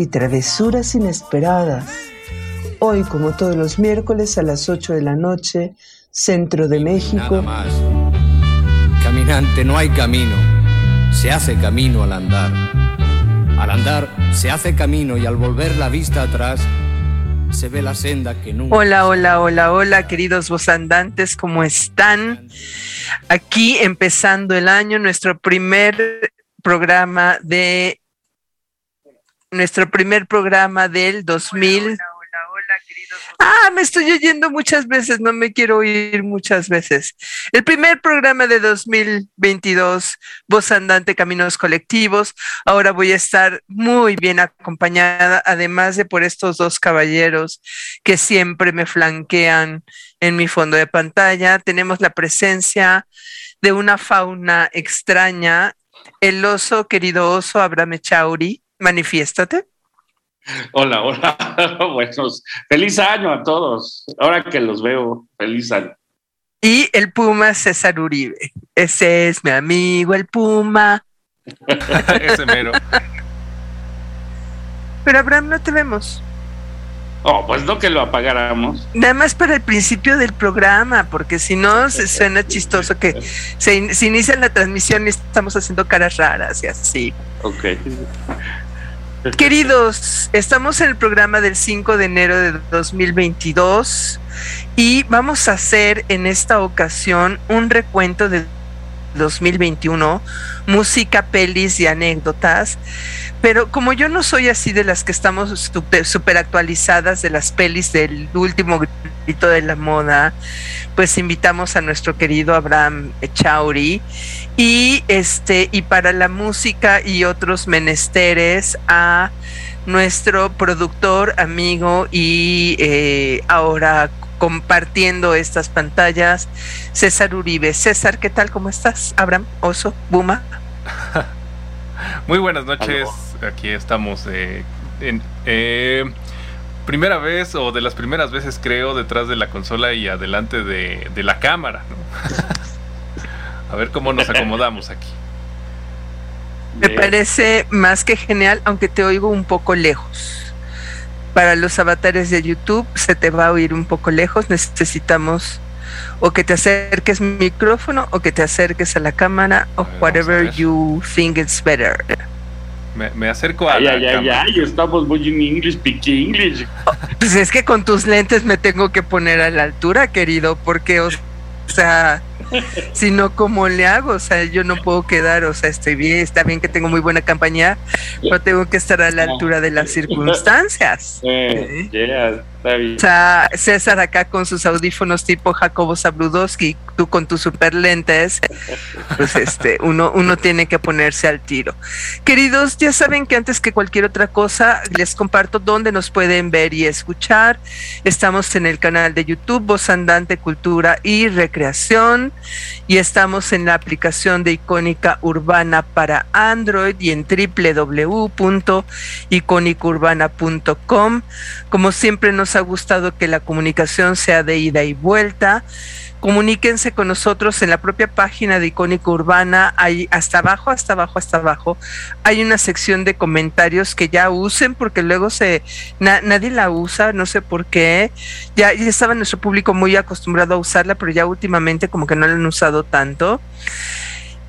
y travesuras inesperadas. Hoy, como todos los miércoles a las 8 de la noche, Centro de México. Nada más. Caminante, no hay camino. Se hace camino al andar. Al andar se hace camino y al volver la vista atrás se ve la senda que nunca. Hola, hola, hola, hola, queridos vozandantes, ¿cómo están? Aquí empezando el año, nuestro primer programa de nuestro primer programa del 2000. Ah, me estoy oyendo muchas veces, no me quiero oír muchas veces. El primer programa de 2022, Voz Andante Caminos Colectivos. Ahora voy a estar muy bien acompañada, además de por estos dos caballeros que siempre me flanquean en mi fondo de pantalla. Tenemos la presencia de una fauna extraña, el oso, querido oso Abraham Chauri. Manifiéstate. Hola, hola. Buenos. Feliz año a todos. Ahora que los veo, feliz año. Y el Puma César Uribe. Ese es mi amigo, el Puma. Ese mero. Pero Abraham, no te vemos. Oh, pues no que lo apagáramos. Nada más para el principio del programa, porque si no, se suena chistoso que se, in- se inicia la transmisión y estamos haciendo caras raras y así. Ok. Queridos, estamos en el programa del 5 de enero de 2022 y vamos a hacer en esta ocasión un recuento de 2021, música, pelis y anécdotas. Pero como yo no soy así de las que estamos super actualizadas de las pelis del último grito de la moda, pues invitamos a nuestro querido Abraham Chauri y este y para la música y otros menesteres a nuestro productor, amigo y eh, ahora compartiendo estas pantallas, César Uribe. César, ¿qué tal? ¿Cómo estás? Abraham, Oso, Buma. Muy buenas noches. Aquí estamos eh, en eh, primera vez o de las primeras veces creo detrás de la consola y adelante de, de la cámara. ¿no? A ver cómo nos acomodamos aquí. Me parece más que genial, aunque te oigo un poco lejos. Para los avatares de YouTube se te va a oír un poco lejos. Necesitamos o que te acerques micrófono o que te acerques a la cámara o whatever ver. you think it's better. Me, me acerco a Ay, la ay, ay, cámara. ay, estamos muy en English, speak English. Pues es que con tus lentes me tengo que poner a la altura, querido, porque, o sea, si no, ¿cómo le hago? O sea, yo no puedo quedar, o sea, estoy bien, está bien que tengo muy buena compañía, pero tengo que estar a la altura de las circunstancias. Eh, yeah, César acá con sus audífonos tipo Jacobo Zabludowski, tú con tus super lentes, pues este, uno, uno tiene que ponerse al tiro. Queridos, ya saben que antes que cualquier otra cosa, les comparto dónde nos pueden ver y escuchar. Estamos en el canal de YouTube, Voz Andante Cultura y Recreación, y estamos en la aplicación de Icónica Urbana para Android y en www.icónicaurbana.com. Como siempre nos ha gustado que la comunicación sea de ida y vuelta. Comuníquense con nosotros en la propia página de Icónica Urbana, hay hasta abajo, hasta abajo, hasta abajo. Hay una sección de comentarios que ya usen porque luego se na- nadie la usa, no sé por qué. Ya, ya estaba nuestro público muy acostumbrado a usarla, pero ya últimamente como que no la han usado tanto.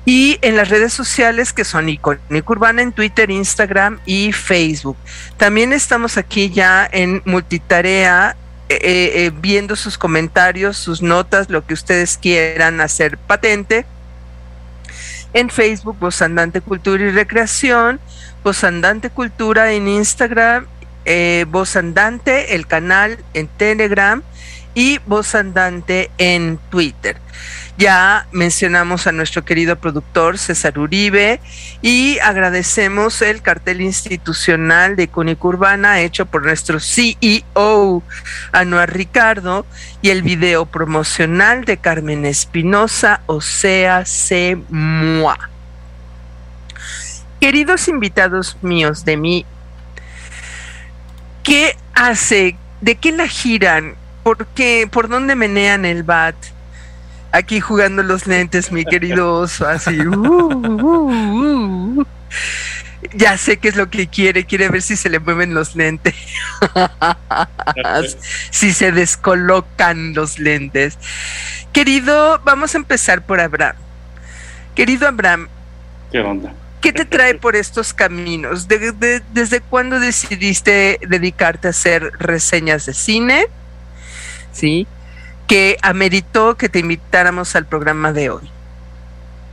Y en las redes sociales que son Icónica Urbana en Twitter, Instagram y Facebook. También estamos aquí ya en multitarea eh, eh, viendo sus comentarios, sus notas, lo que ustedes quieran hacer patente. En Facebook, Voz Andante Cultura y Recreación, Voz Andante Cultura en Instagram, eh, Voz Andante, el canal en Telegram y Voz Andante en Twitter. Ya mencionamos a nuestro querido productor César Uribe y agradecemos el cartel institucional de Cúnica Urbana hecho por nuestro CEO Anuar Ricardo y el video promocional de Carmen Espinosa, o sea. Queridos invitados míos de mí, ¿qué hace? ¿De qué la giran? ¿Por qué? ¿Por dónde menean el bat? Aquí jugando los lentes, mi querido oso, así. Uh, uh, uh, ya sé qué es lo que quiere, quiere ver si se le mueven los lentes, si se descolocan los lentes. Querido, vamos a empezar por Abraham. Querido Abraham. ¿Qué onda? ¿Qué te trae por estos caminos? ¿Desde cuándo decidiste dedicarte a hacer reseñas de cine? ¿Sí? Que ameritó que te invitáramos al programa de hoy?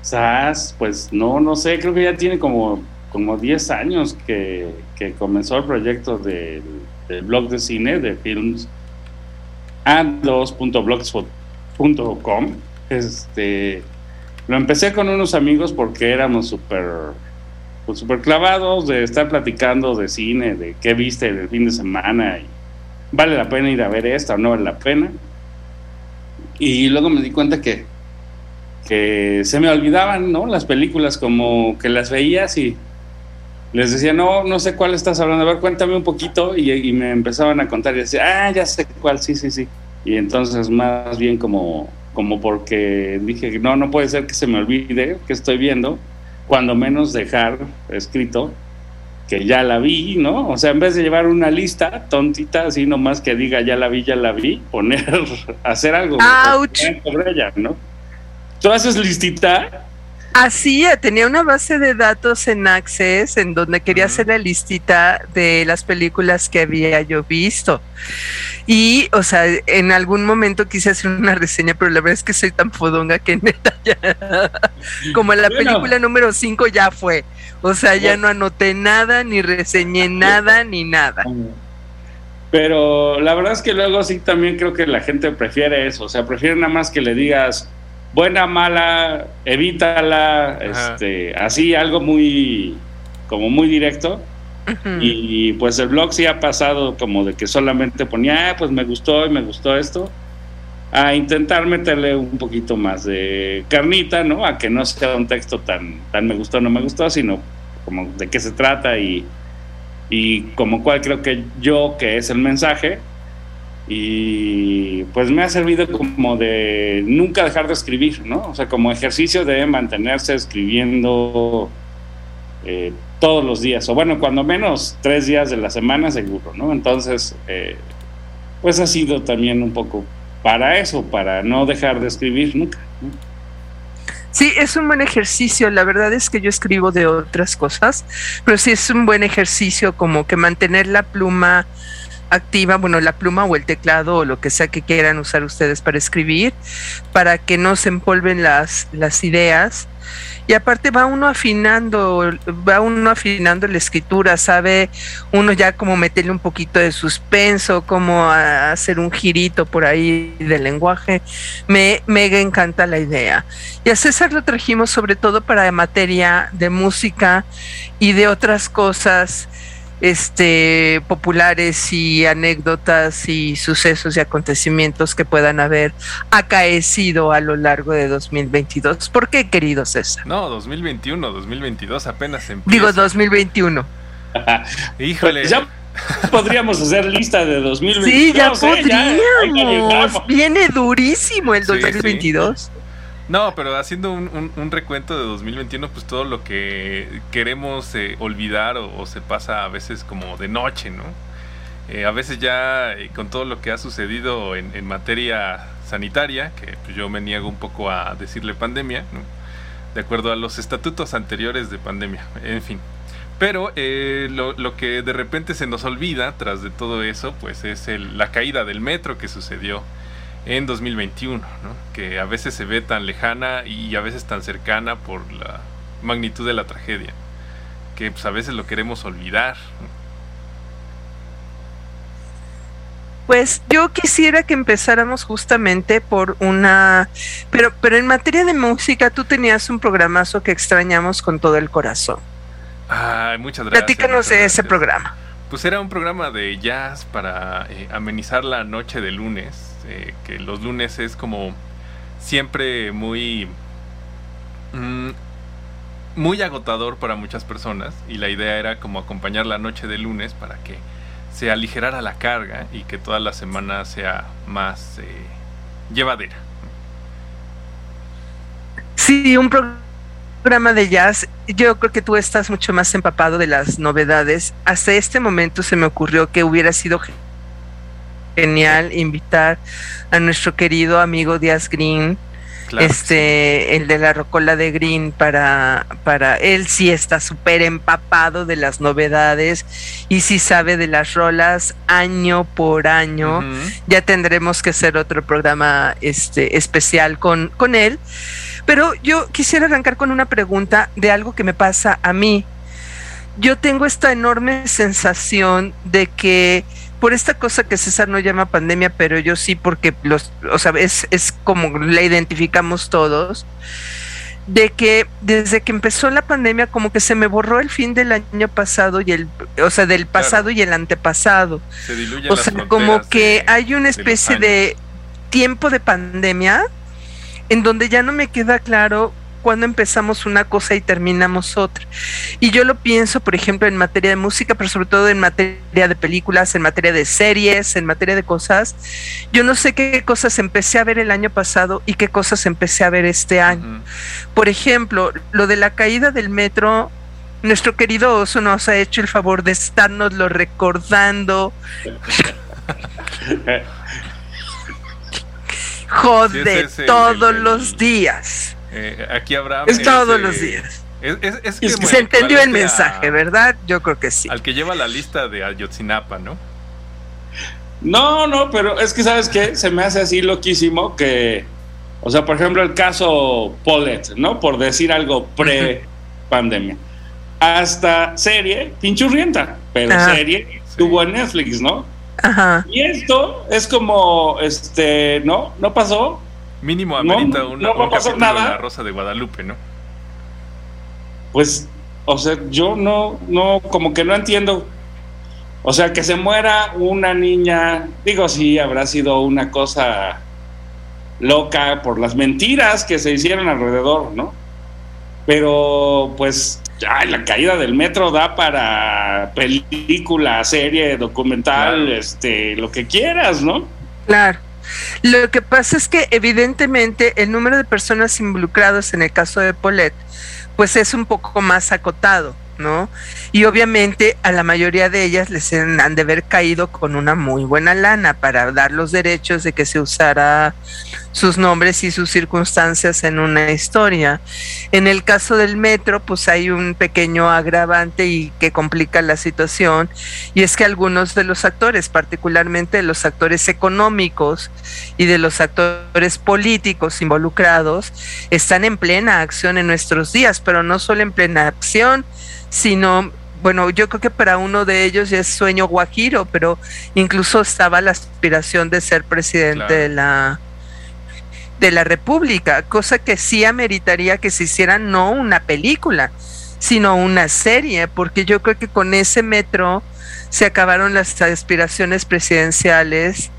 SAS, pues no, no sé, creo que ya tiene como, como 10 años que, comenzó el proyecto del, blog de cine, de films, and2.blogspot.com. Este, lo empecé con unos amigos porque éramos súper pues, super clavados de estar platicando de cine, de qué viste el fin de semana y vale la pena ir a ver esta o no vale la pena. Y luego me di cuenta que, que se me olvidaban, ¿no? Las películas como que las veías y les decía, no, no sé cuál estás hablando, a ver, cuéntame un poquito y, me empezaban a contar y decía, ah, ya sé cuál, sí, sí, sí. Y entonces más bien como, como porque dije, no, no puede ser que se me olvide que estoy viendo, cuando menos dejar escrito que ya la vi, ¿no? O sea, en vez de llevar una lista tontita, así nomás que diga ya la vi, ya la vi, poner, hacer algo sobre ella, ¿no? ¿Tú haces listita? Así, tenía una base de datos en Access en donde quería hacer la listita de las películas que había yo visto. Y, o sea, en algún momento quise hacer una reseña, pero la verdad es que soy tan fodonga que neta ya. Como la película número 5 ya fue. O sea, ya no anoté nada, ni reseñé nada, ni nada. Pero la verdad es que luego sí también creo que la gente prefiere eso. O sea, prefiere nada más que le digas buena, mala, evítala, este, así algo muy, como muy directo. y, pues el blog sí ha pasado como de que solamente ponía, ah, pues me gustó y me gustó esto a intentar meterle un poquito más de carnita, ¿no? A que no sea un texto tan, tan me gustó, no me gustó, sino como de qué se trata y, y como cuál creo que yo, que es el mensaje, y pues me ha servido como de nunca dejar de escribir, ¿no? O sea, como ejercicio de mantenerse escribiendo eh, todos los días, o bueno, cuando menos tres días de la semana seguro, ¿no? Entonces, eh, pues ha sido también un poco para eso, para no dejar de escribir nunca. Sí, es un buen ejercicio. La verdad es que yo escribo de otras cosas, pero sí es un buen ejercicio como que mantener la pluma activa, bueno, la pluma o el teclado o lo que sea que quieran usar ustedes para escribir, para que no se empolven las, las ideas y aparte va uno afinando, va uno afinando la escritura, sabe uno ya como meterle un poquito de suspenso, como hacer un girito por ahí del lenguaje. Me mega encanta la idea. Y a César lo trajimos sobre todo para materia de música y de otras cosas este, populares y anécdotas y sucesos y acontecimientos que puedan haber acaecido a lo largo de 2022. ¿Por qué, querido César? No, 2021, 2022 apenas empieza. Digo 2021. Híjole. Ya podríamos hacer lista de 2022. Sí, ya podríamos. Viene durísimo el 2022. No, pero haciendo un, recuento de 2021, pues todo lo que queremos eh, olvidar o, se pasa a veces como de noche, ¿no? Eh, a veces ya eh, con todo lo que ha sucedido en, materia sanitaria, que pues, yo me niego un poco a decirle pandemia, ¿no? De acuerdo a los estatutos anteriores de pandemia, en fin. Pero lo, lo, que de repente se nos olvida tras de todo eso, pues es el, la caída del metro que sucedió en 2021, que a veces se ve tan lejana y a veces tan cercana por la magnitud de la tragedia, que pues, a veces lo queremos olvidar. Pues yo quisiera que empezáramos justamente por una, pero, pero en materia de música, tú tenías un programazo que extrañamos con todo el corazón. Ay, muchas gracias. Platícanos de ese programa. Pues era un programa de jazz para eh, amenizar la noche de lunes, que los lunes es como siempre muy... Mm, muy agotador para muchas personas y la idea era como acompañar la noche de lunes para que se aligerara la carga y que toda la semana sea más eh, llevadera. Sí, un programa de jazz. Yo creo que tú estás mucho más empapado de las novedades. Hasta este momento se me ocurrió que hubiera sido genial invitar a nuestro querido amigo Díaz Green este, el de la Rocola de Green para, para él sí está súper empapado de las novedades y sí sabe de las rolas año por año. Ya tendremos que hacer otro programa este, especial con, con él. Pero yo quisiera arrancar con una pregunta de algo que me pasa a mí. Yo tengo esta enorme sensación de que por esta cosa que César no llama pandemia, pero yo sí porque los, o sea, es, como la identificamos todos, de que desde que empezó la pandemia como que se me borró el fin del año pasado y el, o sea, del pasado y el antepasado. o sea, como que hay una especie de tiempo de pandemia en donde ya no me queda claro cuando empezamos una cosa y terminamos otra. Y yo lo pienso, por ejemplo, en materia de música, pero sobre todo en materia de películas, en materia de series, en materia de cosas. Yo no sé qué cosas empecé a ver el año pasado y qué cosas empecé a ver este año. Por ejemplo, lo de la caída del metro. Nuestro querido oso nos ha hecho el favor de estarnoslo recordando. Jode, todos los días. Eh, aquí habrá. Es todos los días. Es, que se entendió el mensaje, ¿verdad? Yo creo que sí. Al que lleva la lista de Ayotzinapa, ¿no? No, no, pero es que, ¿sabes qué? Se me hace así loquísimo que. O sea, por ejemplo, el caso Polet, ¿no? Por decir algo pre-pandemia. Hasta serie, pinchurrienta, pero serie tuvo en Netflix, ¿no? Ajá. Y esto es como, este, ¿no? No pasó Mínimo amerita no, un nada. la Rosa de Guadalupe, ¿no? Pues, o sea, yo no, no, como que no entiendo. O sea, que se muera una niña, digo, sí, habrá sido una cosa loca por las mentiras que se hicieron alrededor, ¿no? Pero, pues, ay, la caída del metro da para película, serie, documental, este, lo que quieras, ¿no? Claro. Lo que pasa es que evidentemente el número de personas involucradas en el caso de Polet, pues es un poco más acotado. ¿no? Y obviamente a la mayoría de ellas les han de haber caído con una muy buena lana para dar los derechos de que se usara sus nombres y sus circunstancias en una historia. En el caso del metro, pues hay un pequeño agravante y que complica la situación, y es que algunos de los actores, particularmente los actores económicos y de los actores políticos involucrados, están en plena acción en nuestros días, pero no solo en plena acción, sino bueno, yo creo que para uno de ellos ya es sueño guajiro, pero incluso estaba la aspiración de ser presidente de la de la República, cosa que sí ameritaría que se hiciera no una película, sino una serie, porque yo creo que con ese metro se acabaron las aspiraciones presidenciales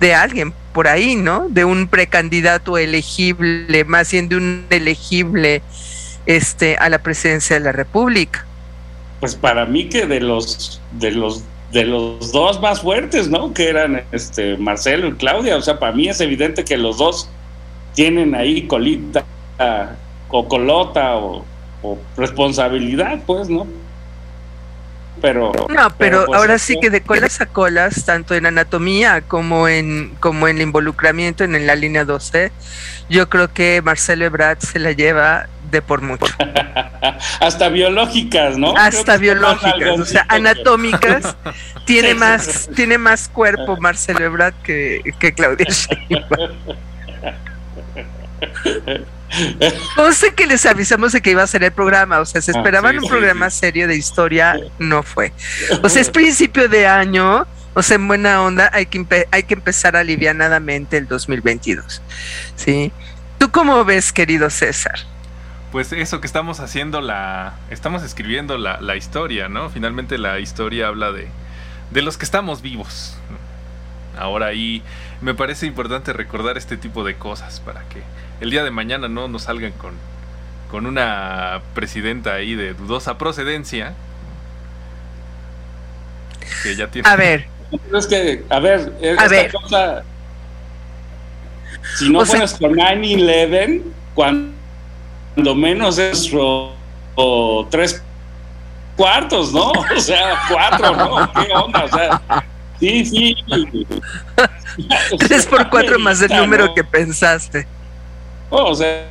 de alguien por ahí, ¿no? De un precandidato elegible, más bien de un elegible este, a la presidencia de la República. Pues para mí que de los de los de los dos más fuertes, ¿no? Que eran este Marcelo y Claudia, o sea, para mí es evidente que los dos tienen ahí colita o colota o, responsabilidad, pues, ¿no? Pero no, pero, pues, ahora sí que de colas a colas, tanto en anatomía como en como en el involucramiento en la línea 12, yo creo que Marcelo Ebrard se la lleva de por mucho. Hasta biológicas, ¿no? Hasta biológicas, o sea, anatómicas. tiene más tiene más cuerpo Marcelo Ebrard que, que Claudia Sheinbaum. No sé que les avisamos de que iba a ser el programa, o sea, se ah, esperaban un programa serio de historia, no fue. O sea, es principio de año, O sea, en buena onda hay que, hay que empezar alivianadamente el 2022. ¿Sí? ¿Tú cómo ves, querido César? Pues eso que estamos haciendo, la estamos escribiendo la, la historia, ¿no? Finalmente la historia habla de, de los que estamos vivos. Ahora ahí me parece importante recordar este tipo de cosas para que el día de mañana no nos salgan con, con una presidenta ahí de dudosa procedencia. Que ya tiene... A ver, es que, a ver, esta cosa. Si no pones con 9-11, cuando menos es o, tres cuartos, ¿no? O sea, cuatro, ¿no? ¿Qué onda? O sea, sí, sí. Tres por cuatro más el número que pensaste. o sea.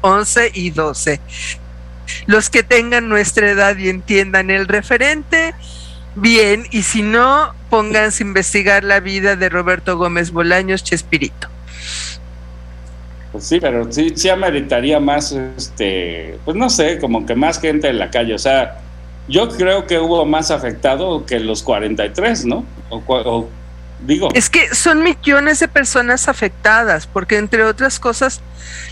11 y 12 los que tengan nuestra edad y entiendan el referente, bien, y si no, pónganse a investigar la vida de Roberto Gómez Bolaños Chespirito. Pues sí, pero sí, sí ameritaría más, este, pues no sé, como que más gente en la calle. O sea, yo creo que hubo más afectado que los 43, ¿no? O, o digo. Es que son millones de personas afectadas, porque entre otras cosas,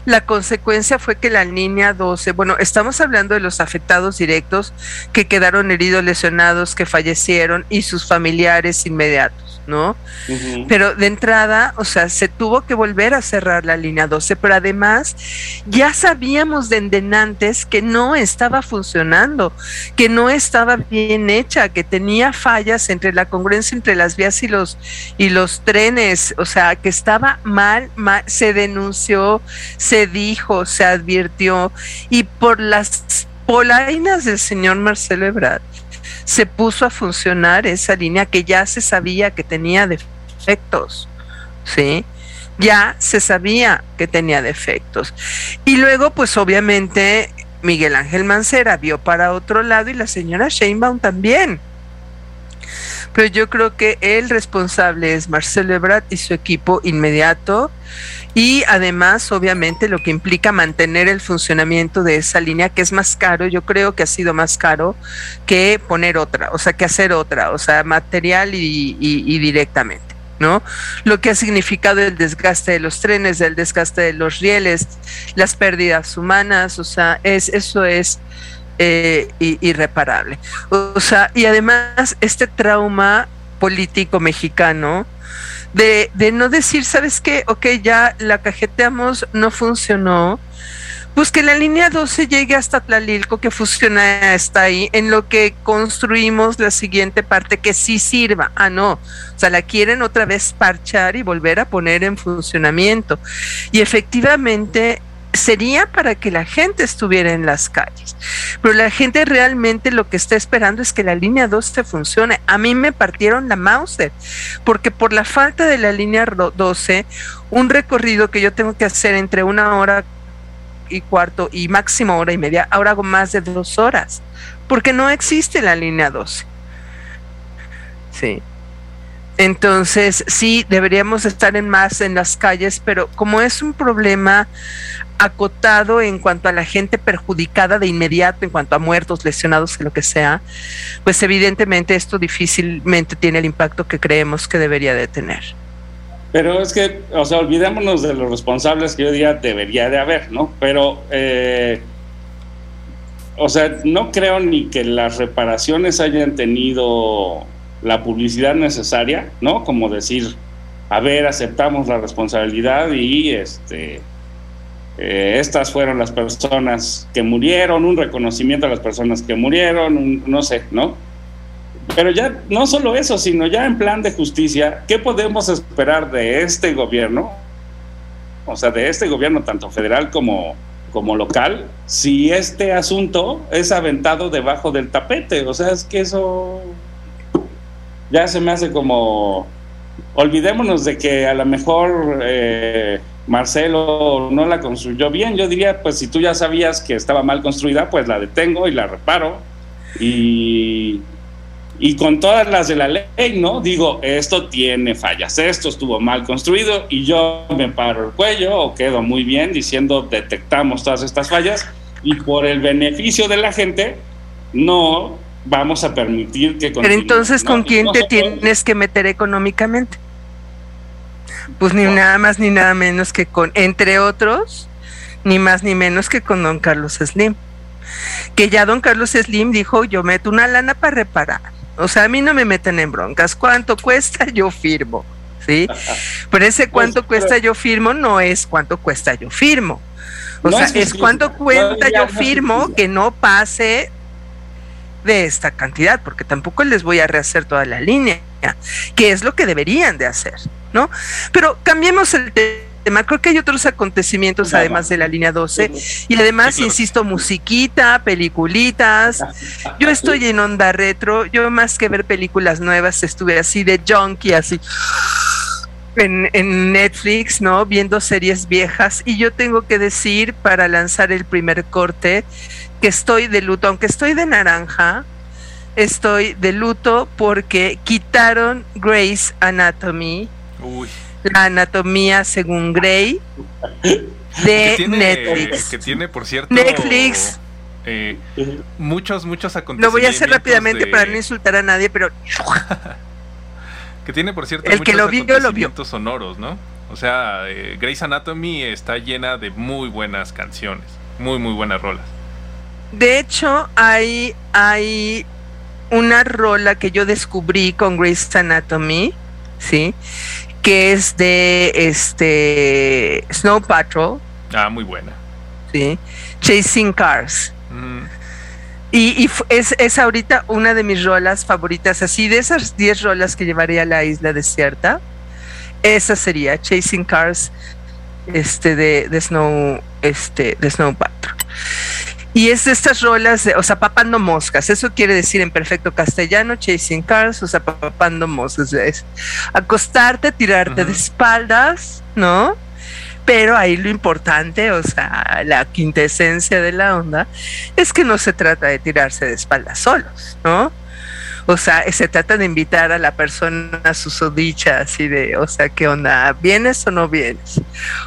la consecuencia fue que la línea 12, bueno, estamos hablando de los afectados directos que quedaron heridos, lesionados, que fallecieron y sus familiares inmediatos, ¿no? Pero de entrada, o sea, se tuvo que volver a cerrar la línea 12, pero además ya sabíamos de endenantes que no estaba funcionando, que no estaba bien hecha, que tenía fallas entre la congruencia entre las vías y los y los trenes, o sea, que estaba mal, se denunció, se dijo, se advirtió, y por las polainas del señor Marcelo Ebrard se puso a funcionar esa línea que ya se sabía que tenía defectos, ¿sí? Ya se sabía que tenía defectos. Y luego, pues obviamente, Miguel Ángel Mancera vio para otro lado y la señora Sheinbaum también. Pero yo creo que el responsable es Marcelo Ebrard y su equipo inmediato y además, obviamente, lo que implica mantener el funcionamiento de esa línea, que es más caro, yo creo que ha sido más caro que poner otra, o sea, que hacer otra, o sea, material y, directamente. ¿no? Lo que ha significado el desgaste de los trenes, el desgaste de los rieles, las pérdidas humanas, o sea, es, eso es eh, irreparable. O sea, y además este trauma político mexicano, de, no decir, ¿sabes qué? Ok, ya la cajeteamos, no funcionó. Pues que la línea 12 llegue hasta Tlalilco, que funciona hasta ahí, en lo que construimos la siguiente parte que sí sirva. Ah, no. O sea, la quieren otra vez parchar y volver a poner en funcionamiento. Y efectivamente, sería para que la gente estuviera en las calles. Pero la gente realmente lo que está esperando es que la línea 12 funcione. A mí me partieron la mouse, porque por la falta de la línea 12, un recorrido que yo tengo que hacer entre una hora y cuarto y máximo hora y media, ahora hago más de dos horas, porque no existe la línea 12. Sí. Entonces, sí, deberíamos estar en más en las calles, pero como es un problema acotado en cuanto a la gente perjudicada de inmediato, en cuanto a muertos, lesionados, lo que sea, pues evidentemente esto difícilmente tiene el impacto que creemos que debería de tener. Pero es que, o sea, olvidémonos de los responsables que yo diría debería de haber, ¿no? Pero, eh, o sea, no creo ni que las reparaciones hayan tenido la publicidad necesaria, ¿no? Como decir, a ver, aceptamos la responsabilidad y este eh, estas fueron las personas que murieron, un reconocimiento a las personas que murieron, no sé, ¿no? Pero ya no solo eso, sino ya en plan de justicia, ¿qué podemos esperar de este gobierno? O sea, de este gobierno tanto federal como, como local, si este asunto es aventado debajo del tapete. O sea, es que eso ya se me hace como, olvidémonos de que a lo mejor... Eh, Marcelo no la construyó bien. Yo diría, pues si tú ya sabías que estaba mal construida, pues la detengo y la reparo. Y, y con todas las de la ley, ¿no? Digo, esto tiene fallas, esto estuvo mal construido y yo me paro el cuello o quedo muy bien diciendo detectamos todas estas fallas y por el beneficio de la gente, no vamos a permitir que... Pero entonces, ¿con quién te tienes que meter económicamente? Pues ni nada más ni nada menos que con, entre otros, ni más ni menos que con don Carlos Slim. Que ya don Carlos Slim dijo, yo meto una lana para reparar. O sea, a mí no me meten en broncas. ¿Cuánto cuesta? Yo firmo. ¿Sí? Pero ese pues, cuánto cuesta yo firmo no es cuánto cuesta yo firmo. O sea, es cuánto cuenta yo firmo que no pase de esta cantidad, porque tampoco les voy a rehacer toda la línea, que es lo que deberían de hacer, ¿no? Pero cambiemos el tema, creo que hay otros acontecimientos además de la línea 12, y además, insisto, musiquita, peliculitas, yo estoy en onda retro, yo más que ver películas nuevas estuve así de junkie, así en, en, Netflix, ¿no? Viendo series viejas. Y yo tengo que decir, para lanzar el primer corte, que estoy de luto, aunque estoy de naranja, estoy de luto porque quitaron Grey's Anatomy, la anatomía según Grey, de Netflix. Que tiene, por cierto, Netflix. Eh, muchos, muchos acontecimientos. Lo voy a hacer rápidamente para no insultar a nadie, pero. que tiene, por cierto, el que lo vio, lo vio. sonoros, ¿no? O sea, eh, Grey's Anatomy está llena de muy buenas canciones, muy, muy buenas rolas. De hecho, hay, hay una rola que yo descubrí con Grey's Anatomy, ¿sí? Que es de este Snow Patrol. Ah, muy buena. Sí. Chasing Cars. Mm. Y, es, es, ahorita una de mis rolas favoritas, así de esas 10 rolas que llevaría a la isla desierta, esa sería Chasing Cars este de, de Snow este de Snow Patrol. Y es de estas rolas, o sea, papando moscas. Eso quiere decir en perfecto castellano, chasing cars, o sea, papando moscas. Es acostarte, tirarte de espaldas, ¿no? Pero ahí lo importante, o sea, la quintesencia de la onda, es que no se trata de tirarse de espaldas solos, ¿no? O sea, se trata de invitar a la persona a su sodicha, así de, o sea, ¿qué onda? ¿Vienes o no vienes?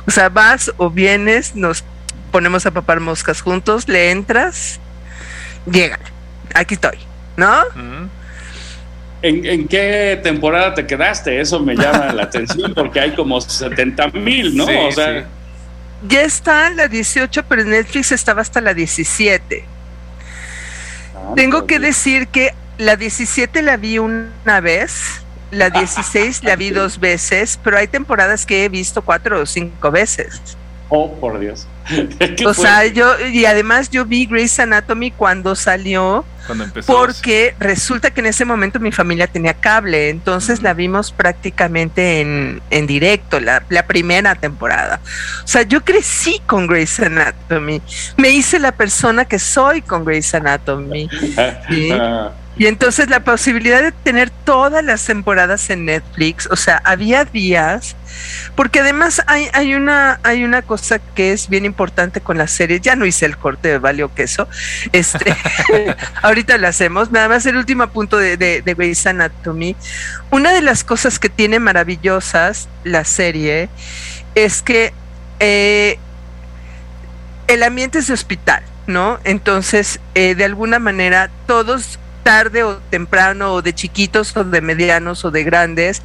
O sea, vas o vienes, nos ponemos a papar moscas juntos, le entras, llega, aquí estoy, ¿no? ¿En, qué temporada te quedaste? Eso me llama la atención porque hay como 70 mil, ¿no? o sea, Ya está la 18, pero en Netflix estaba hasta la 17. Ah, Tengo que decir que la 17 la vi una vez, la 16 la vi dos veces, pero hay temporadas que he visto cuatro o cinco veces. Oh, por Dios. o sea, yo, y además yo vi Grey's Anatomy cuando salió, cuando empezó porque resulta que en ese momento mi familia tenía cable, entonces la vimos prácticamente en, en directo, la, la, primera temporada. O sea, yo crecí con Grey's Anatomy, me hice la persona que soy con Grey's Anatomy. ¿sí? Y entonces la posibilidad de tener todas las temporadas en Netflix, o sea, había días, porque además hay, hay, una, hay una cosa que es bien importante con la serie, ya no hice el corte de Valio Queso, este, ahorita lo hacemos, nada más el último punto de, de, de Grey's Anatomy. Una de las cosas que tiene maravillosas la serie es que eh, el ambiente es de hospital, ¿no? Entonces, eh, de alguna manera, todos tarde o temprano, o de chiquitos, o de medianos, o de grandes,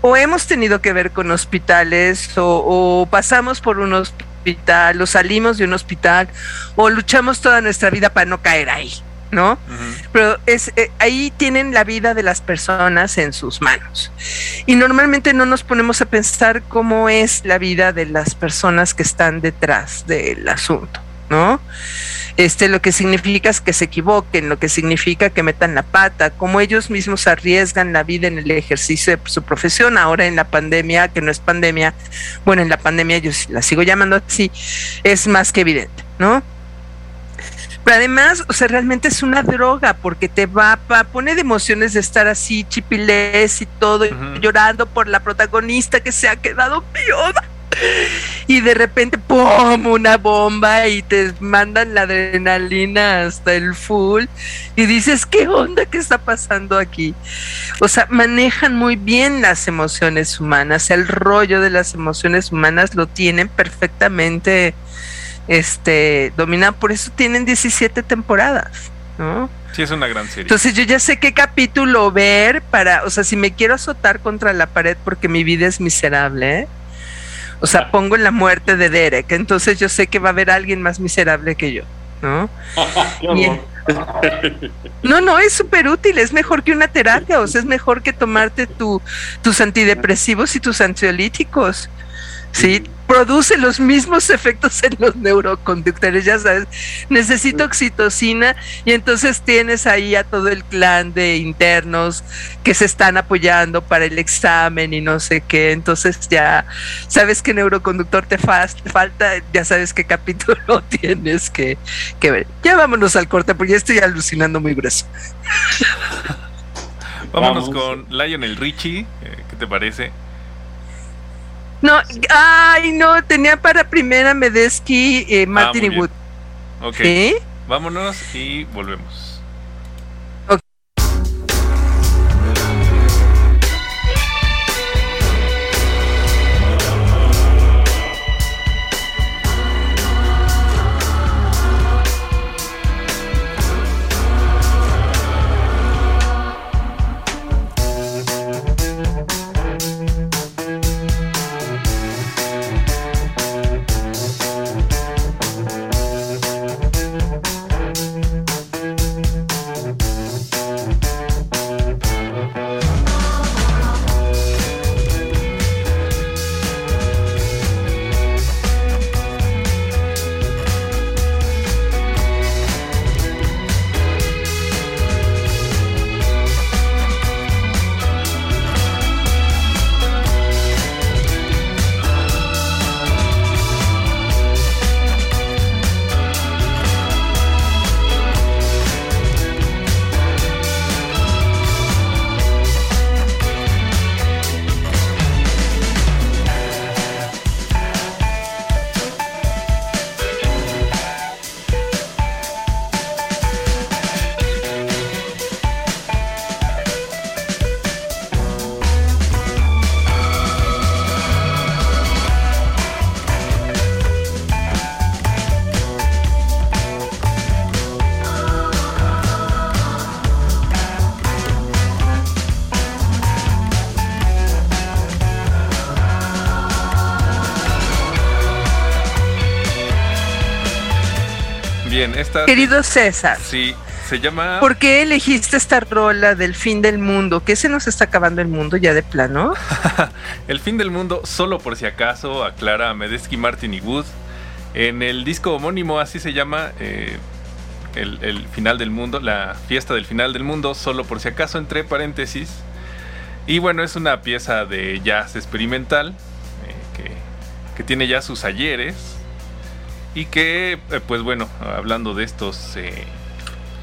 o hemos tenido que ver con hospitales, o, pasamos por un hospital, o salimos de un hospital, o luchamos toda nuestra vida para no caer ahí. ¿no? Pero es eh, ahí tienen la vida de las personas en sus manos. Y normalmente no nos ponemos a pensar cómo es la vida de las personas que están detrás del asunto, ¿no? este, lo que significa es que se equivoquen, lo que significa que metan la pata, como ellos mismos arriesgan la vida en el ejercicio de su profesión, ahora en la pandemia, que no es pandemia, bueno, en la pandemia yo la sigo llamando así, es más que evidente, ¿no? Pero además, o sea, realmente es una droga porque te va, a pone de emociones de estar así, chipilés y todo, llorando por la protagonista que se ha quedado viuda y de repente, ¡pum! una bomba y te mandan la adrenalina hasta el full y dices, ¿qué onda? ¿Qué está pasando aquí? O sea, manejan muy bien las emociones humanas, el rollo de las emociones humanas lo tienen perfectamente este, dominado, por eso tienen 17 temporadas. ¿no? Sí, es una gran serie. Entonces yo ya sé qué capítulo ver para, o sea, si me quiero azotar contra la pared porque mi vida es miserable, ¿eh? O sea, pongo en la muerte de Derek, entonces yo sé que va a haber alguien más miserable que yo, ¿no? no, no, es súper útil, es mejor que una terapia, o sea, es mejor que tomarte tu, tus antidepresivos y tus ansiolíticos. ¿sí? Produce los mismos efectos en los neuroconductores, ya sabes. Necesito oxitocina y entonces tienes ahí a todo el clan de internos que se están apoyando para el examen y no sé qué. Entonces ya sabes qué neuroconductor te, falta, ya sabes qué capítulo tienes que, ver. Ya vámonos al corte porque ya estoy alucinando muy grueso. Vámonos con Lionel Richie, eh, ¿qué te parece? No, ay, no, tenía para primera Medeski, eh, ah, Martin y Wood. Ok. Vámonos y volvemos. Querido César. Sí, se llama. ¿Por qué elegiste esta rola del fin del mundo? ¿Qué se nos está acabando el mundo ya de plano? el fin del mundo, solo por si acaso, aclara Medesky, Martin y Wood. En el disco homónimo, así se llama, eh, el, final del mundo, la fiesta del final del mundo, solo por si acaso, entre paréntesis. Y bueno, es una pieza de jazz experimental eh, que, que tiene ya sus ayeres y que, eh, pues bueno, hablando de estos, eh,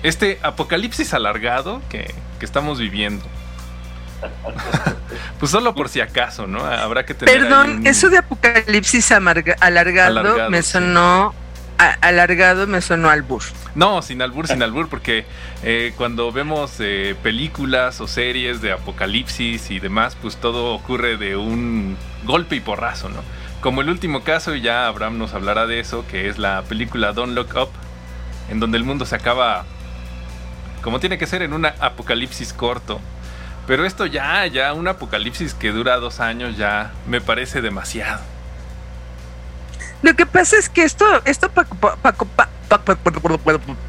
este apocalipsis alargado que, estamos viviendo. pues solo por si acaso, ¿no? Habrá que tener. Perdón, eso de apocalipsis alargado, me sonó. alargado me sonó albur. No, sin albur, sin albur, porque eh, cuando vemos películas o series de apocalipsis y demás, pues todo ocurre de un golpe y porrazo, ¿no? Como el último caso, y ya Abraham nos hablará de eso, que es la película Don't Look Up, en donde el mundo se acaba como tiene que ser en un apocalipsis corto. Pero esto ya, ya un apocalipsis que dura dos años ya me parece demasiado. Lo que pasa es que esto, esto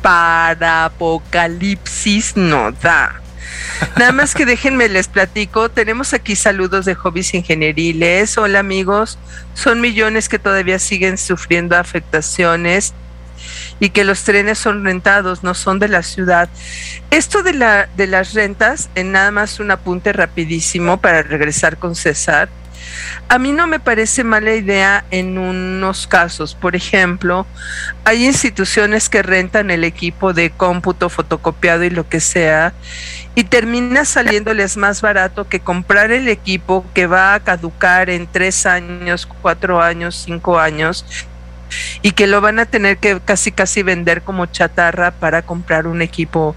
para apocalipsis no da. Nada más que déjenme les platico. Tenemos aquí saludos de hobbies ingenieriles. Hola amigos, son millones que todavía siguen sufriendo afectaciones y que los trenes son rentados, no son de la ciudad. Esto de, la, de las rentas, en nada más un apunte rapidísimo para regresar con César. A mí no me parece mala idea en unos casos. Por ejemplo, hay instituciones que rentan el equipo de cómputo fotocopiado y lo que sea y termina saliéndoles más barato que comprar el equipo que va a caducar en tres años, cuatro años, cinco años y que lo van a tener que casi casi vender como chatarra para comprar un equipo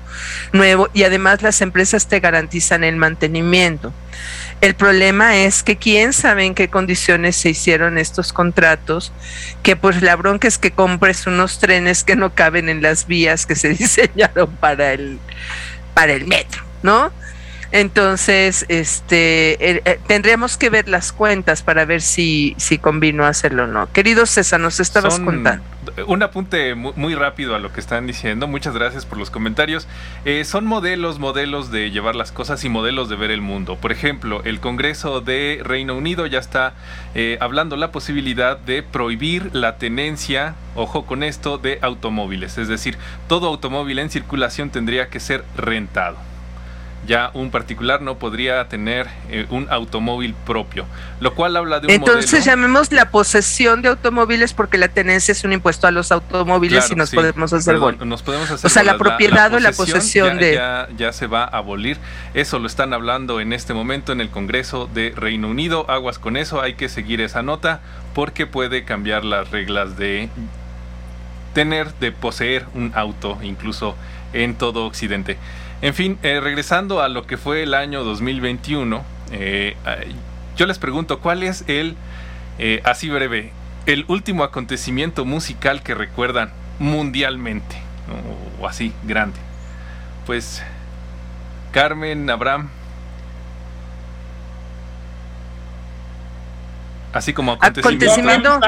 nuevo y además las empresas te garantizan el mantenimiento. El problema es que quién sabe en qué condiciones se hicieron estos contratos, que pues la bronca es que compres unos trenes que no caben en las vías que se diseñaron para el, para el metro, ¿no? Entonces, este, eh, eh, tendríamos que ver las cuentas para ver si, si convino hacerlo o no. Querido César, nos estabas contando. Un apunte muy, rápido a lo que están diciendo. Muchas gracias por los comentarios. Eh, son modelos, modelos de llevar las cosas y modelos de ver el mundo. Por ejemplo, el Congreso de Reino Unido ya está hablando la posibilidad de prohibir la tenencia, ojo con esto, de automóviles. Es decir, todo automóvil en circulación tendría que ser rentado ya un particular no podría tener eh, un automóvil propio, lo cual habla de un Entonces llamemos la posesión de automóviles porque la tenencia es un impuesto a los automóviles y nos podemos hacer Nos podemos hacer O sea, la propiedad o la posesión de ya, ya se va a abolir. Eso lo están hablando en este momento en el Congreso de Reino Unido. Aguas con eso, hay que seguir esa nota porque puede cambiar las reglas de tener, de poseer un auto, incluso en todo Occidente. En fin, eh, regresando a lo que fue el año 2021, eh, yo les pregunto, ¿cuál es el, eh, así breve, el último acontecimiento musical que recuerdan mundialmente? O así, grande. Pues, Carmen, Abraham. Así como acontecimiento.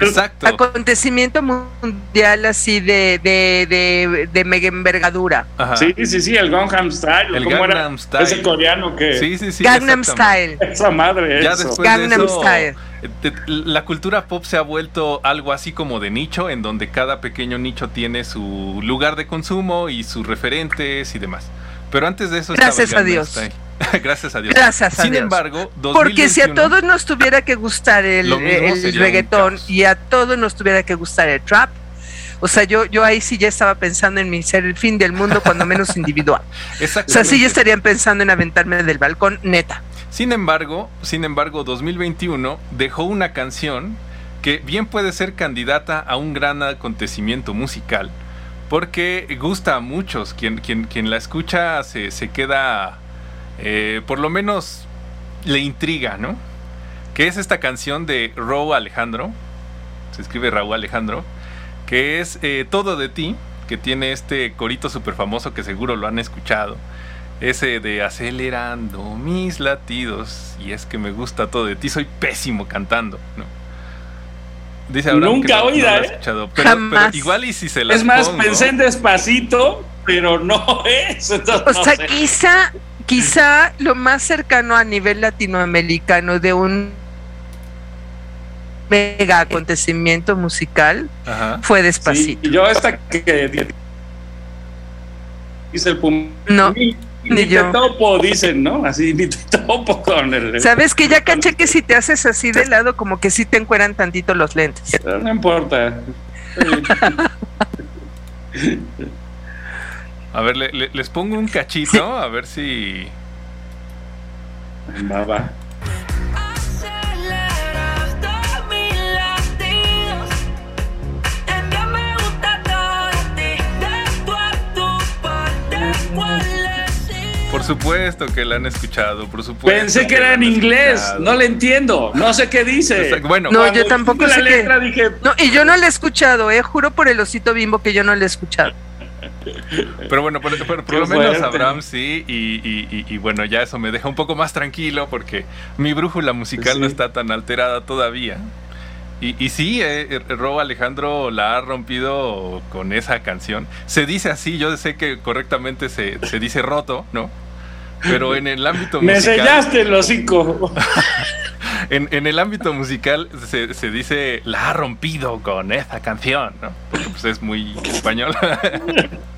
Exacto. acontecimiento mundial así de, de, de, mega envergadura. Sí, sí, sí, el Gangnam Style. El Gangnam Style. Ese coreano que... Sí, sí, sí. Gangnam Style. Esa madre, ya eso. Gangnam Style. Eh, la cultura pop se ha vuelto algo así como de nicho, en donde cada pequeño nicho tiene su lugar de consumo y sus referentes y demás. Pero antes de eso... Gracias a Dios. Gracias a Dios. Gracias a Sin embargo, porque si a todos nos tuviera que gustar el, el reggaetón y a todos nos tuviera que gustar el trap, o sea, yo, yo ahí sí ya estaba pensando en mi ser el fin del mundo, cuando menos individual. O sea, sí ya estarían pensando en aventarme del balcón, neta. Sin embargo, sin embargo, 2021 dejó una canción que bien puede ser candidata a un gran acontecimiento musical, porque gusta a muchos. Quien, quien, quien la escucha se, se queda eh, por lo menos le intriga, ¿no? Que es esta canción de Raúl Alejandro, se escribe Raúl Alejandro, que es eh, Todo de ti, que tiene este corito súper famoso que seguro lo han escuchado. Ese de acelerando mis latidos. Y es que me gusta todo de ti. Soy pésimo cantando, ¿no? Dice Nunca oída, ¿eh? Pero, igual y si se la Es más, pensé en despacito, pero no es. o sea, quizá quizá lo más cercano a nivel latinoamericano de un mega acontecimiento musical fue despacito. y yo hasta que dice el pum. No. Ni, te topo, dicen, ¿no? Así, ni te topo con el. Sabes que ya caché que si te haces así de lado, como que sí te encueran tantito los lentes. no importa. A ver, les pongo un cachito, a ver si. Va, va. Por supuesto que la han escuchado, por supuesto. Pensé que, era en inglés, no le entiendo, no sé qué dice. Bueno, no, yo tampoco sé qué. No, y yo no la he escuchado, eh, juro por el osito bimbo que yo no la he escuchado. Pero bueno, por, lo menos Abraham sí, y, bueno, ya eso me deja un poco más tranquilo porque mi brújula musical no está tan alterada todavía. Y, y sí, eh, eh, Robo Alejandro la ha rompido con esa canción. Se dice así, yo sé que correctamente se, se dice roto, ¿no? Pero en el ámbito musical. ¡Me sellaste el hocico! en, en, el ámbito musical se, se, dice la ha rompido con esa canción, ¿no? Porque pues es muy español.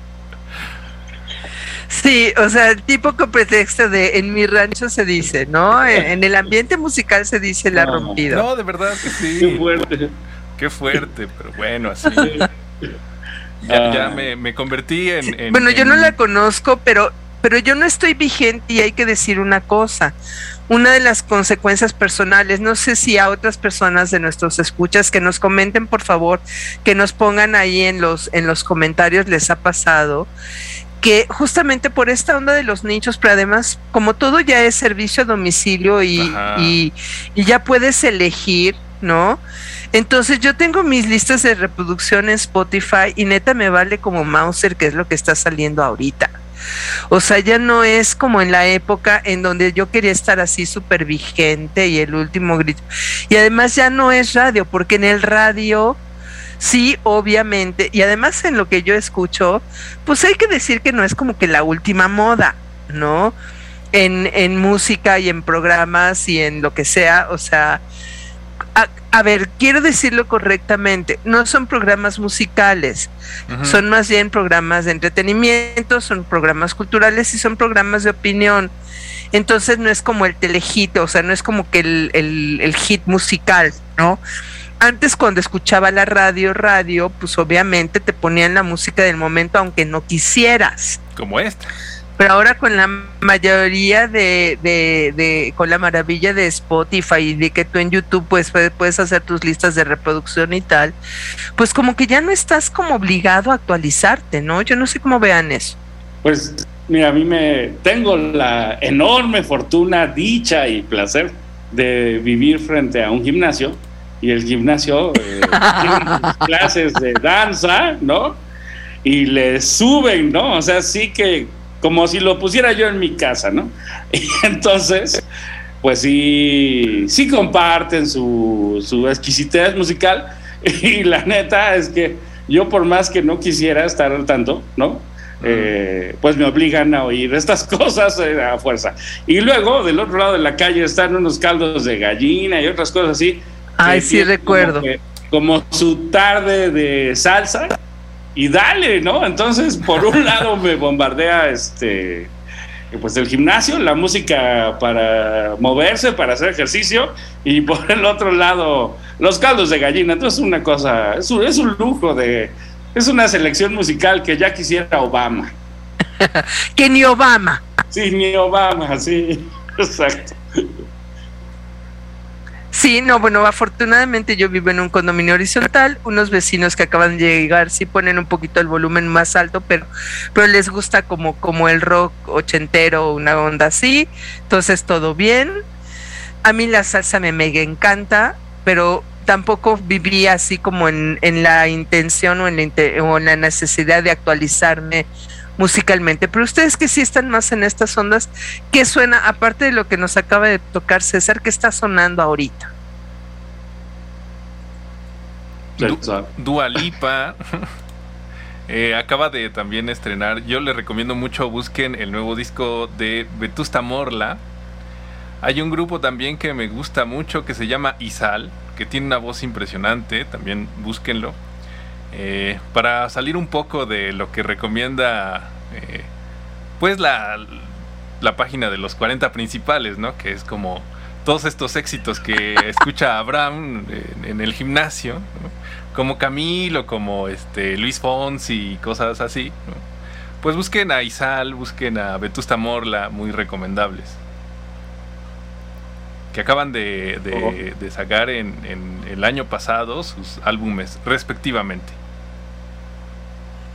Sí, o sea, el tipo con pretexto de en mi rancho se dice, ¿no? En, el ambiente musical se dice la ha rompido. No, de verdad que sí. Qué fuerte. Qué fuerte, pero bueno, así. Ya, ya me, me, convertí en, bueno, yo no la conozco, pero pero yo no estoy vigente y hay que decir una cosa. Una de las consecuencias personales, no sé si a otras personas de nuestros escuchas que nos comenten, por favor, que nos pongan ahí en los, en los comentarios les ha pasado, que justamente por esta onda de los nichos, pero además, como todo ya es servicio a domicilio y, y, y ya puedes elegir, ¿no? Entonces yo tengo mis listas de reproducción en Spotify y neta me vale como Mauser, que es lo que está saliendo ahorita. O sea, ya no es como en la época en donde yo quería estar así súper vigente y el último grito. Y además ya no es radio, porque en el radio, sí, obviamente, y además en lo que yo escucho, pues hay que decir que no es como que la última moda, ¿no? En, en música y en programas y en lo que sea, o sea, a, ver, quiero decirlo correctamente, no son programas musicales, son más bien programas de entretenimiento, son programas culturales y son programas de opinión. Entonces no es como el telehit, o sea, no es como que el, el hit musical, ¿no? Antes cuando escuchaba la radio, radio, pues obviamente te ponían la música del momento aunque no quisieras. Como esta pero ahora con la mayoría de, de, con la maravilla de Spotify y de que tú en YouTube pues puedes hacer tus listas de reproducción y tal, pues como que ya no estás como obligado a actualizarte, ¿no? Yo no sé cómo vean eso. Pues mira, a mí me tengo la enorme fortuna, dicha y placer de vivir frente a un gimnasio y el gimnasio eh, clases de danza, ¿no? Y le suben, ¿no? O sea, sí que como si lo pusiera yo en mi casa, ¿no? Y entonces, pues sí, sí comparten su, su exquisitez musical y la neta es que yo por más que no quisiera estar al tanto, ¿no? Eh, pues me obligan a oír estas cosas eh, a fuerza. Y luego, del otro lado de la calle, están unos caldos de gallina y otras cosas así. Ay, sí, recuerdo. como, su tarde de salsa y dale, ¿no? Entonces, por un lado me bombardea este pues el gimnasio, la música para moverse, para hacer ejercicio, y por el otro lado, los caldos de gallina. Entonces, una cosa, es un, es un lujo de. Es una selección musical que ya quisiera Obama. que ni Obama. Sí, ni Obama, sí, exacto. Sí, no, bueno, afortunadamente yo vivo en un condominio horizontal, unos vecinos que acaban de llegar sí ponen un poquito el volumen más alto, pero, pero les gusta como, como el rock ochentero, una onda así, entonces todo bien. A mí la salsa me mega encanta, pero tampoco viví así como en, en la intención o en la, o en la necesidad de actualizarme musicalmente. Pero ustedes que sí están más en estas ondas, ¿qué suena, aparte de lo que nos acaba de tocar César, qué está sonando ahorita? Dualipa eh, acaba de también estrenar. Yo le recomiendo mucho busquen el nuevo disco de Vetusta Morla. Hay un grupo también que me gusta mucho que se llama Isal, que tiene una voz impresionante. También búsquenlo. Eh, para salir un poco de lo que recomienda eh, pues la, la, página de los 40 principales, ¿no? Que es como todos estos éxitos que escucha Abraham en, el gimnasio, como Camilo, como este Luis Fonsi y cosas así. Pues busquen a Isal, busquen a Vetusta Morla, muy recomendables. Que acaban de, de, sacar en, en el año pasado sus álbumes respectivamente.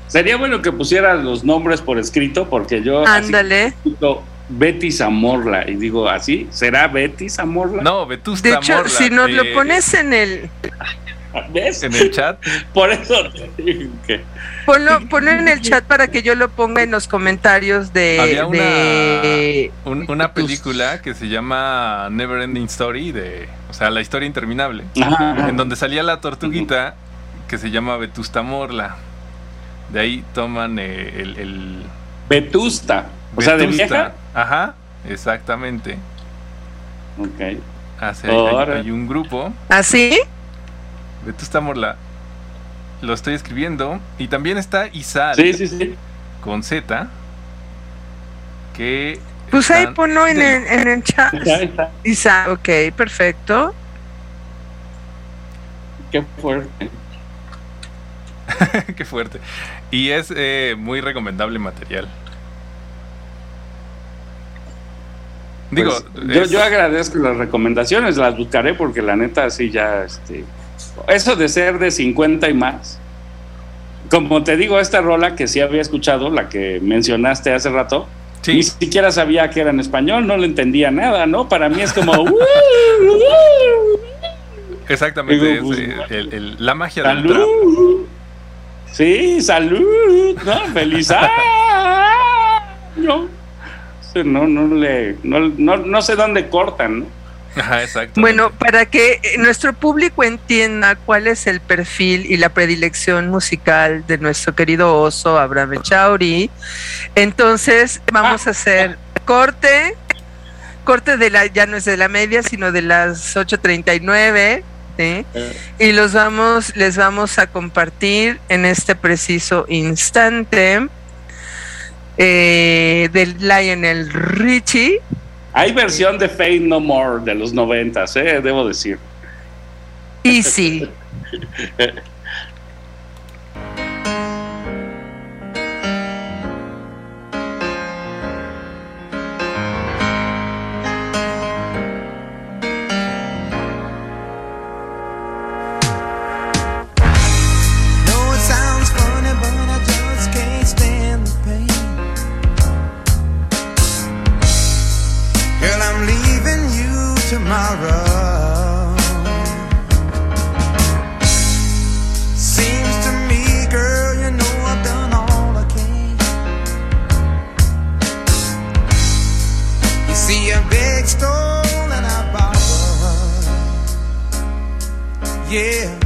Sería bueno que pusieras los nombres por escrito, porque yo. Ándale. Betty Zamorla. Y digo, ¿así? ¿Será Betty Zamorla? No, Vetusta De hecho, si nos lo pones en el. ¿Ves? En el chat. Por eso te digo que. Ponlo, ponlo, en el chat para que yo lo ponga en los comentarios de. Había una, una película que se llama Never Ending Story, de, o sea, la historia interminable, en donde salía la tortuguita que se llama Vetusta Morla. De ahí toman eh, el, Vetusta. O sea, de vieja. Ajá, exactamente. Ok. Hace, hay, un grupo. ¿Ah, sí? Vetusta Morla. Lo estoy escribiendo. Y también está Isal. Sí, sí, sí. Con Z. Que. Pues ahí ponlo en el, en el chat. Isal, ok, perfecto. Qué fuerte. Qué fuerte. Y es eh, muy recomendable material. Digo, pues, yo, agradezco las recomendaciones, las buscaré porque la neta sí ya, este, eso de ser de 50 y más. Como te digo, esta rola que sí había escuchado, la que mencionaste hace rato, ni siquiera sabía que era en español, no le entendía nada, ¿no? Para mí es como... Exactamente, pues, la magia del trap. Sí, salud, ¿no? Feliz No, no, no, le, no, no, sé dónde cortan, ¿no? Bueno, para que nuestro público entienda cuál es el perfil y la predilección musical de nuestro querido oso Abraham Chauri, entonces vamos a hacer corte, corte de la, ya no es de la media, sino de las 8.39 y los vamos, les vamos a compartir en este preciso instante eh, del Lionel Richie. Hay versión de Fade No More de los noventas, eh, debo decir. Y sí. lo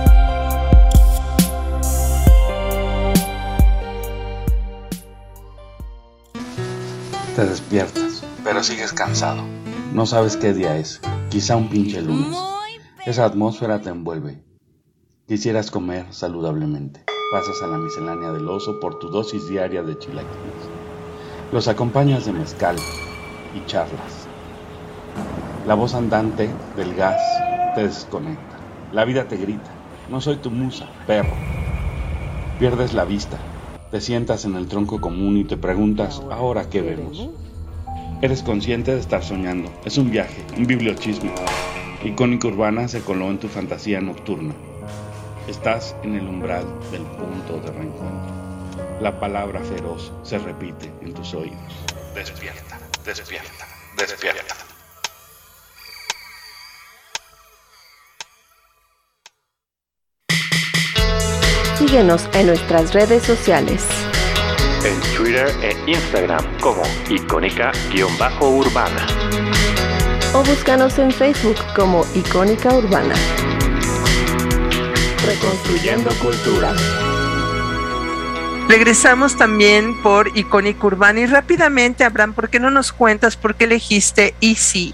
Te despiertas, pero sigues cansado. No sabes qué día es, quizá un pinche lunes. Esa atmósfera te envuelve. Quisieras comer saludablemente. Pasas a la miscelánea del oso por tu dosis diaria de chilaquiles. Los acompañas de mezcal y charlas. La voz andante del gas te desconecta. La vida te grita. No soy tu musa, perro. Pierdes la vista. Te sientas en el tronco común y te preguntas, ¿ahora qué vemos? Eres consciente de estar soñando. Es un viaje, un bibliochismo. Icónica urbana se coló en tu fantasía nocturna. Estás en el umbral del punto de reencuentro. La palabra feroz se repite en tus oídos. Despierta, despierta, despierta. Síguenos en nuestras redes sociales en Twitter e Instagram como icónica-urbana. O búscanos en Facebook como Icónica Urbana. Reconstruyendo cultura. Regresamos también por Icónica Urbana y rápidamente, Abraham, ¿por qué no nos cuentas por qué elegiste Easy?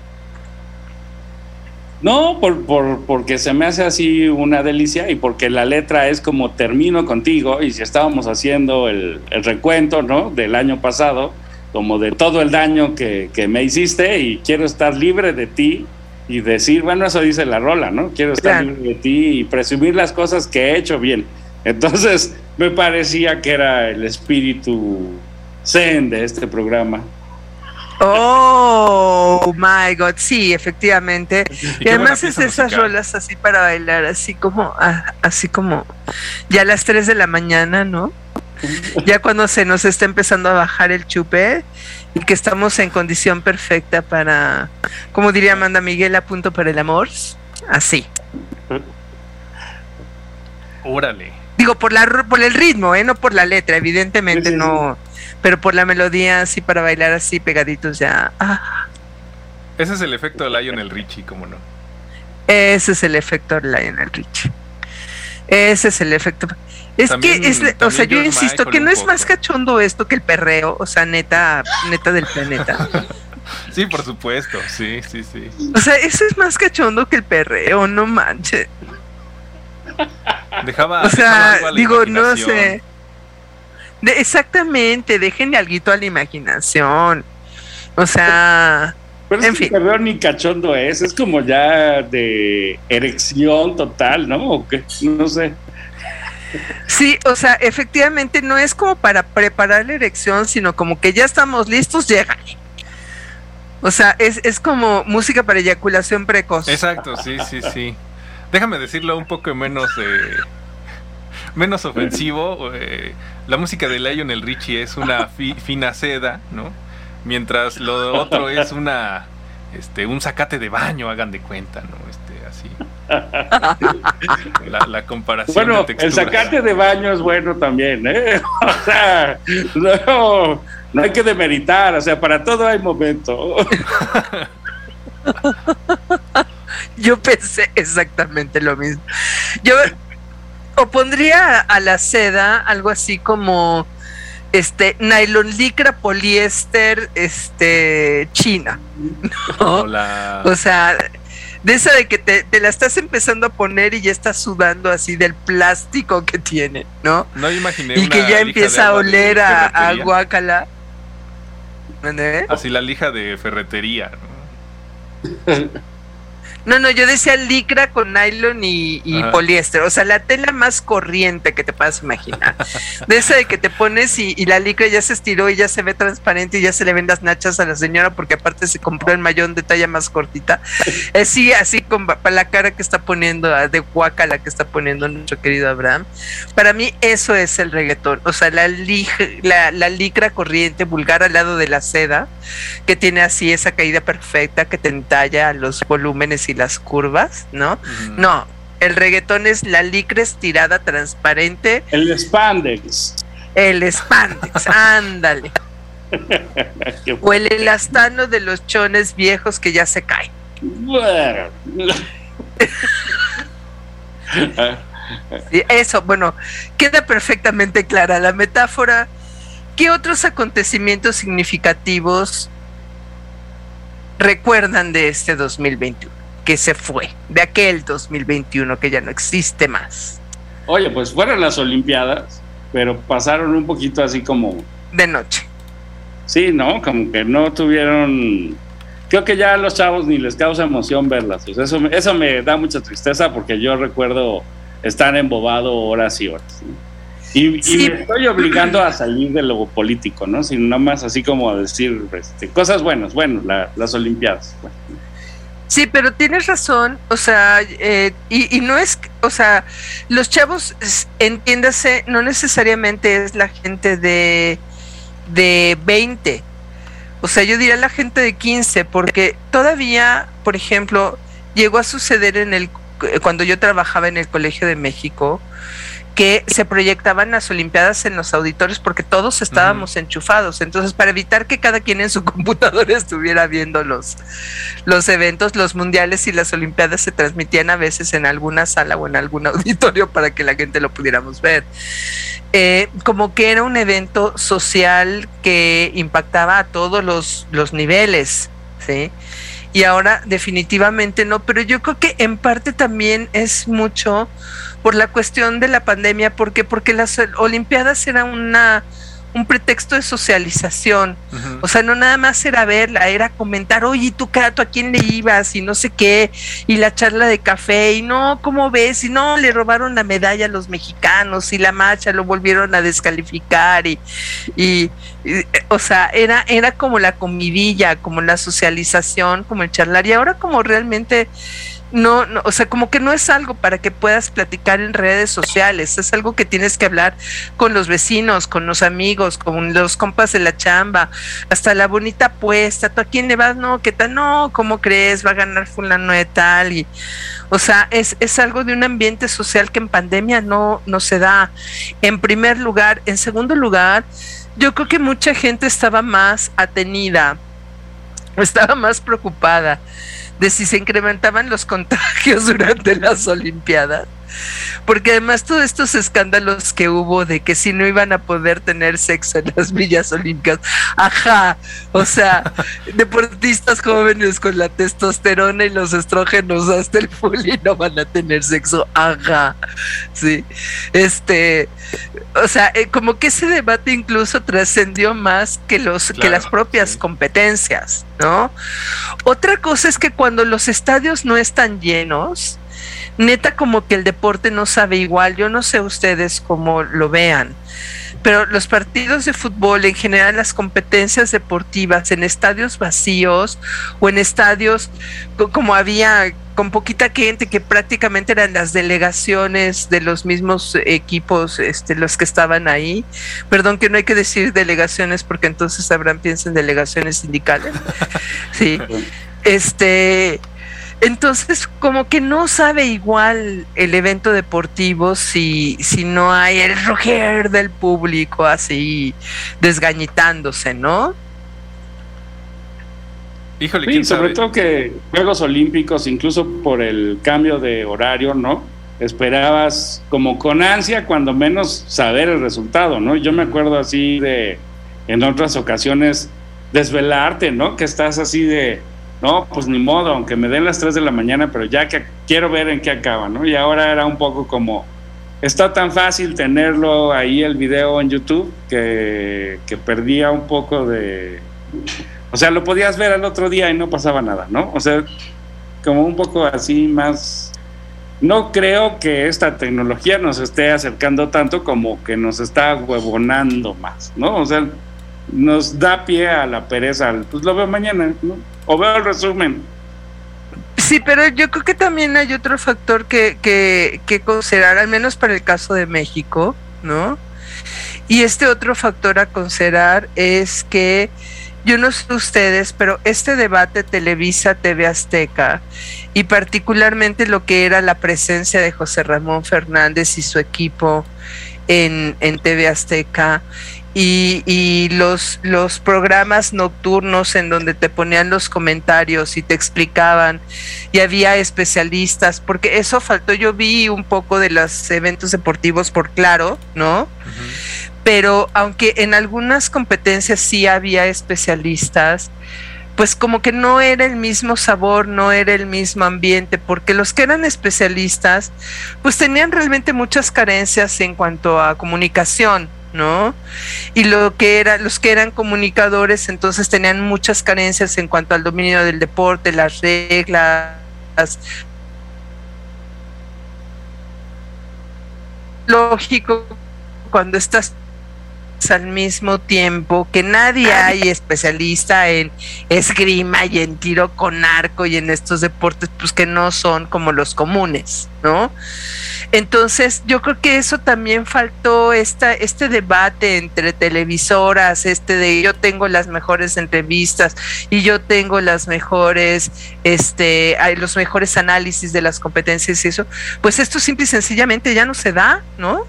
No, por, por, porque se me hace así una delicia y porque la letra es como termino contigo y si estábamos haciendo el, recuento, ¿no? Del año pasado, como de todo el daño que, me hiciste y quiero estar libre de ti y decir, bueno, eso dice la rola, ¿no? Quiero estar libre de ti y presumir las cosas que he hecho bien. Entonces me parecía que era el espíritu zen de este programa. Oh my god, sí, efectivamente. Y, además es esas rolas así para bailar, así como, ah, así como ya a las 3 de la mañana, ¿no? Ya cuando se nos está empezando a bajar el chupe y que estamos en condición perfecta para, como diría Amanda Miguel, a punto para el amor, así. Órale. Digo, por, la, por el ritmo, ¿eh? no por la letra, evidentemente no pero por la melodía así para bailar así pegaditos ya. Ah. Ese es el efecto de Lionel Richie, ¿cómo no? Ese es el efecto de Lionel Richie. Ese es el efecto. Es que, es, o sea, yo insisto que no es más cachondo esto que el perreo, o sea, neta, neta del planeta. Sí, por supuesto, sí, sí, sí. O sea, eso es más cachondo que el perreo, no manches. Dejaba. O sea, digo, no sé exactamente, dejen algo a la imaginación. O sea, pero es en fin. ni cachondo es, es como ya de erección total, ¿no? ¿O qué? No sé. Sí, o sea, efectivamente no es como para preparar la erección, sino como que ya estamos listos, llega. O sea, es, es como música para eyaculación precoz. Exacto, sí, sí, sí. Déjame decirlo un poco menos eh, menos ofensivo. Eh, la música de Lionel Richie es una fina seda, ¿no? Mientras lo otro es una este un sacate de baño, hagan de cuenta, ¿no? Este así. La, comparación bueno, el sacate de baño es bueno también, ¿eh? O sea, no, no hay que demeritar, o sea, para todo hay momento. Yo pensé exactamente lo mismo. Yo o pondría a la seda algo así como este nylon licra poliéster este china o sea de esa de que te, la estás empezando a poner y ya estás sudando así del plástico que tiene no no imaginé y que ya empieza a oler a, a guacala así la lija de ferretería ¿no? No, no, yo decía licra con nylon y, poliéster. O sea, la tela más corriente que te puedas imaginar. De esa de que te pones y, la licra ya se estiró y ya se ve transparente y ya se le ven las nachas a la señora porque aparte se compró el mayón de talla más cortita. Sí, así con la cara que está poniendo, ah, de guaca la que está poniendo nuestro querido Abraham. Para mí eso es el reggaetón. O sea, la, la, la licra corriente, vulgar al lado de la seda, que tiene así esa caída perfecta que te entalla los volúmenes y las curvas, ¿no? No, el reggaetón es la licra estirada transparente. El spandex. El spandex, ándale. o el elastano de los chones viejos que ya se caen. eso, bueno, queda perfectamente clara la metáfora. ¿Qué otros acontecimientos significativos recuerdan de este 2021 que se fue, de aquel 2021 que ya no existe más? Oye, pues fueron las Olimpiadas, pero pasaron un poquito así como... De noche. Sí, ¿no? Como que no tuvieron... Creo que ya a los chavos ni les causa emoción verlas. eso, eso me da mucha tristeza porque yo recuerdo estar embobado horas y horas. Y, me estoy obligando a salir de lo político, ¿no? Sino más así como a decir este, cosas buenas, bueno, las Olimpiadas. Sí, pero tienes razón, o sea, eh, y, no es, o sea, los chavos, entiéndase, no necesariamente es la gente de, de 20, o sea, yo diría la gente de 15, porque todavía, por ejemplo, llegó a suceder en el, cuando yo trabajaba en el Colegio de México, que se proyectaban las Olimpiadas en los auditorios porque todos estábamos enchufados. Entonces, para evitar que cada quien en su computadora estuviera viendo los, los eventos, los mundiales y las Olimpiadas se transmitían a veces en alguna sala o en algún auditorio para que la gente lo pudiéramos ver. Eh, como que era un evento social que impactaba a todos los, los niveles, ¿sí? Y ahora definitivamente no, pero yo creo que en parte también es mucho por la cuestión de la pandemia, porque porque las Olimpiadas eran una un pretexto de socialización. O sea, no nada más era verla, era comentar, oye, ¿tú, ¿tú a quién le ibas? Y no sé qué, y la charla de café, y no, ¿cómo ves? Y no, le robaron la medalla a los mexicanos, y la marcha lo volvieron a descalificar, y, y, o sea, era, era como la comidilla, como la socialización, como el charlar, y ahora como realmente no, no, o sea, como que no es algo para que puedas platicar en redes sociales, es algo que tienes que hablar con los vecinos, con los amigos, con los compas de la chamba, hasta la bonita apuesta, ¿tú a quién le vas? No, ¿qué tal? No, ¿cómo crees? Va a ganar fulano de tal y o sea, es, es algo de un ambiente social que en pandemia no, no se da. En primer lugar, en segundo lugar, yo creo que mucha gente estaba más atenida, estaba más preocupada de si se incrementaban los contagios durante las Olimpiadas porque además todos estos escándalos que hubo de que si no iban a poder tener sexo en las villas olímpicas, ajá, o sea, deportistas jóvenes con la testosterona y los estrógenos hasta el y no van a tener sexo, ajá, sí, este, o sea, eh, como que ese debate incluso trascendió más que los que las propias competencias, ¿no? Otra cosa es que cuando los estadios no están llenos, neta como que el deporte no sabe igual. Yo no sé ustedes cómo lo vean, pero los partidos de fútbol, en general las competencias deportivas en estadios vacíos o en estadios como había con poquita gente que prácticamente eran las delegaciones de los mismos equipos, este, los que estaban ahí. Perdón que no hay que decir delegaciones porque entonces habrán pienso en delegaciones sindicales. Sí. Este, entonces, como que no sabe igual el evento deportivo si, si no hay el roger del público así desgañitándose, ¿no? Híjole, sí, sobre todo que Juegos Olímpicos, incluso por el cambio de horario, ¿no? Esperabas como con ansia, cuando menos, saber el resultado, ¿no? Yo me acuerdo así de, en otras ocasiones, desvelarte, ¿no? Que estás así de, no, pues ni modo, aunque me den las 3 de la mañana, pero ya que quiero ver en qué acaba, ¿no? Y ahora era un poco como, está tan fácil tenerlo ahí el video en YouTube que, que perdía un poco de... O sea, lo podías ver al otro día y no pasaba nada, ¿no? O sea, como un poco así más... No creo que esta tecnología nos esté acercando tanto como que nos está huevonando más, ¿no? O sea, nos da pie a la pereza, pues lo veo mañana, ¿no? O veo el resumen. Sí, pero yo creo que también hay otro factor que, que, que considerar, al menos para el caso de México, ¿no? Y este otro factor a considerar es que yo no sé ustedes, pero este debate Televisa TV Azteca y particularmente lo que era la presencia de José Ramón Fernández y su equipo en, en TV Azteca y, los, los programas nocturnos en donde te ponían los comentarios y te explicaban y había especialistas, porque eso faltó, yo vi un poco de los eventos deportivos por claro, ¿no? Pero aunque en algunas competencias sí había especialistas, pues como que no era el mismo sabor, no era el mismo ambiente, porque los que eran especialistas, pues tenían realmente muchas carencias en cuanto a comunicación, ¿no? Y lo que era, los que eran comunicadores, entonces tenían muchas carencias en cuanto al dominio del deporte, las reglas. Lógico, cuando estás al mismo tiempo que nadie hay especialista en esgrima y en tiro con arco y en estos deportes pues que no son como los comunes, ¿no? Entonces yo creo que eso también faltó esta, este debate entre televisoras, este de yo tengo las mejores entrevistas y yo tengo las mejores, este, los mejores análisis de las competencias y eso, pues esto simple y sencillamente ya no se da, ¿no?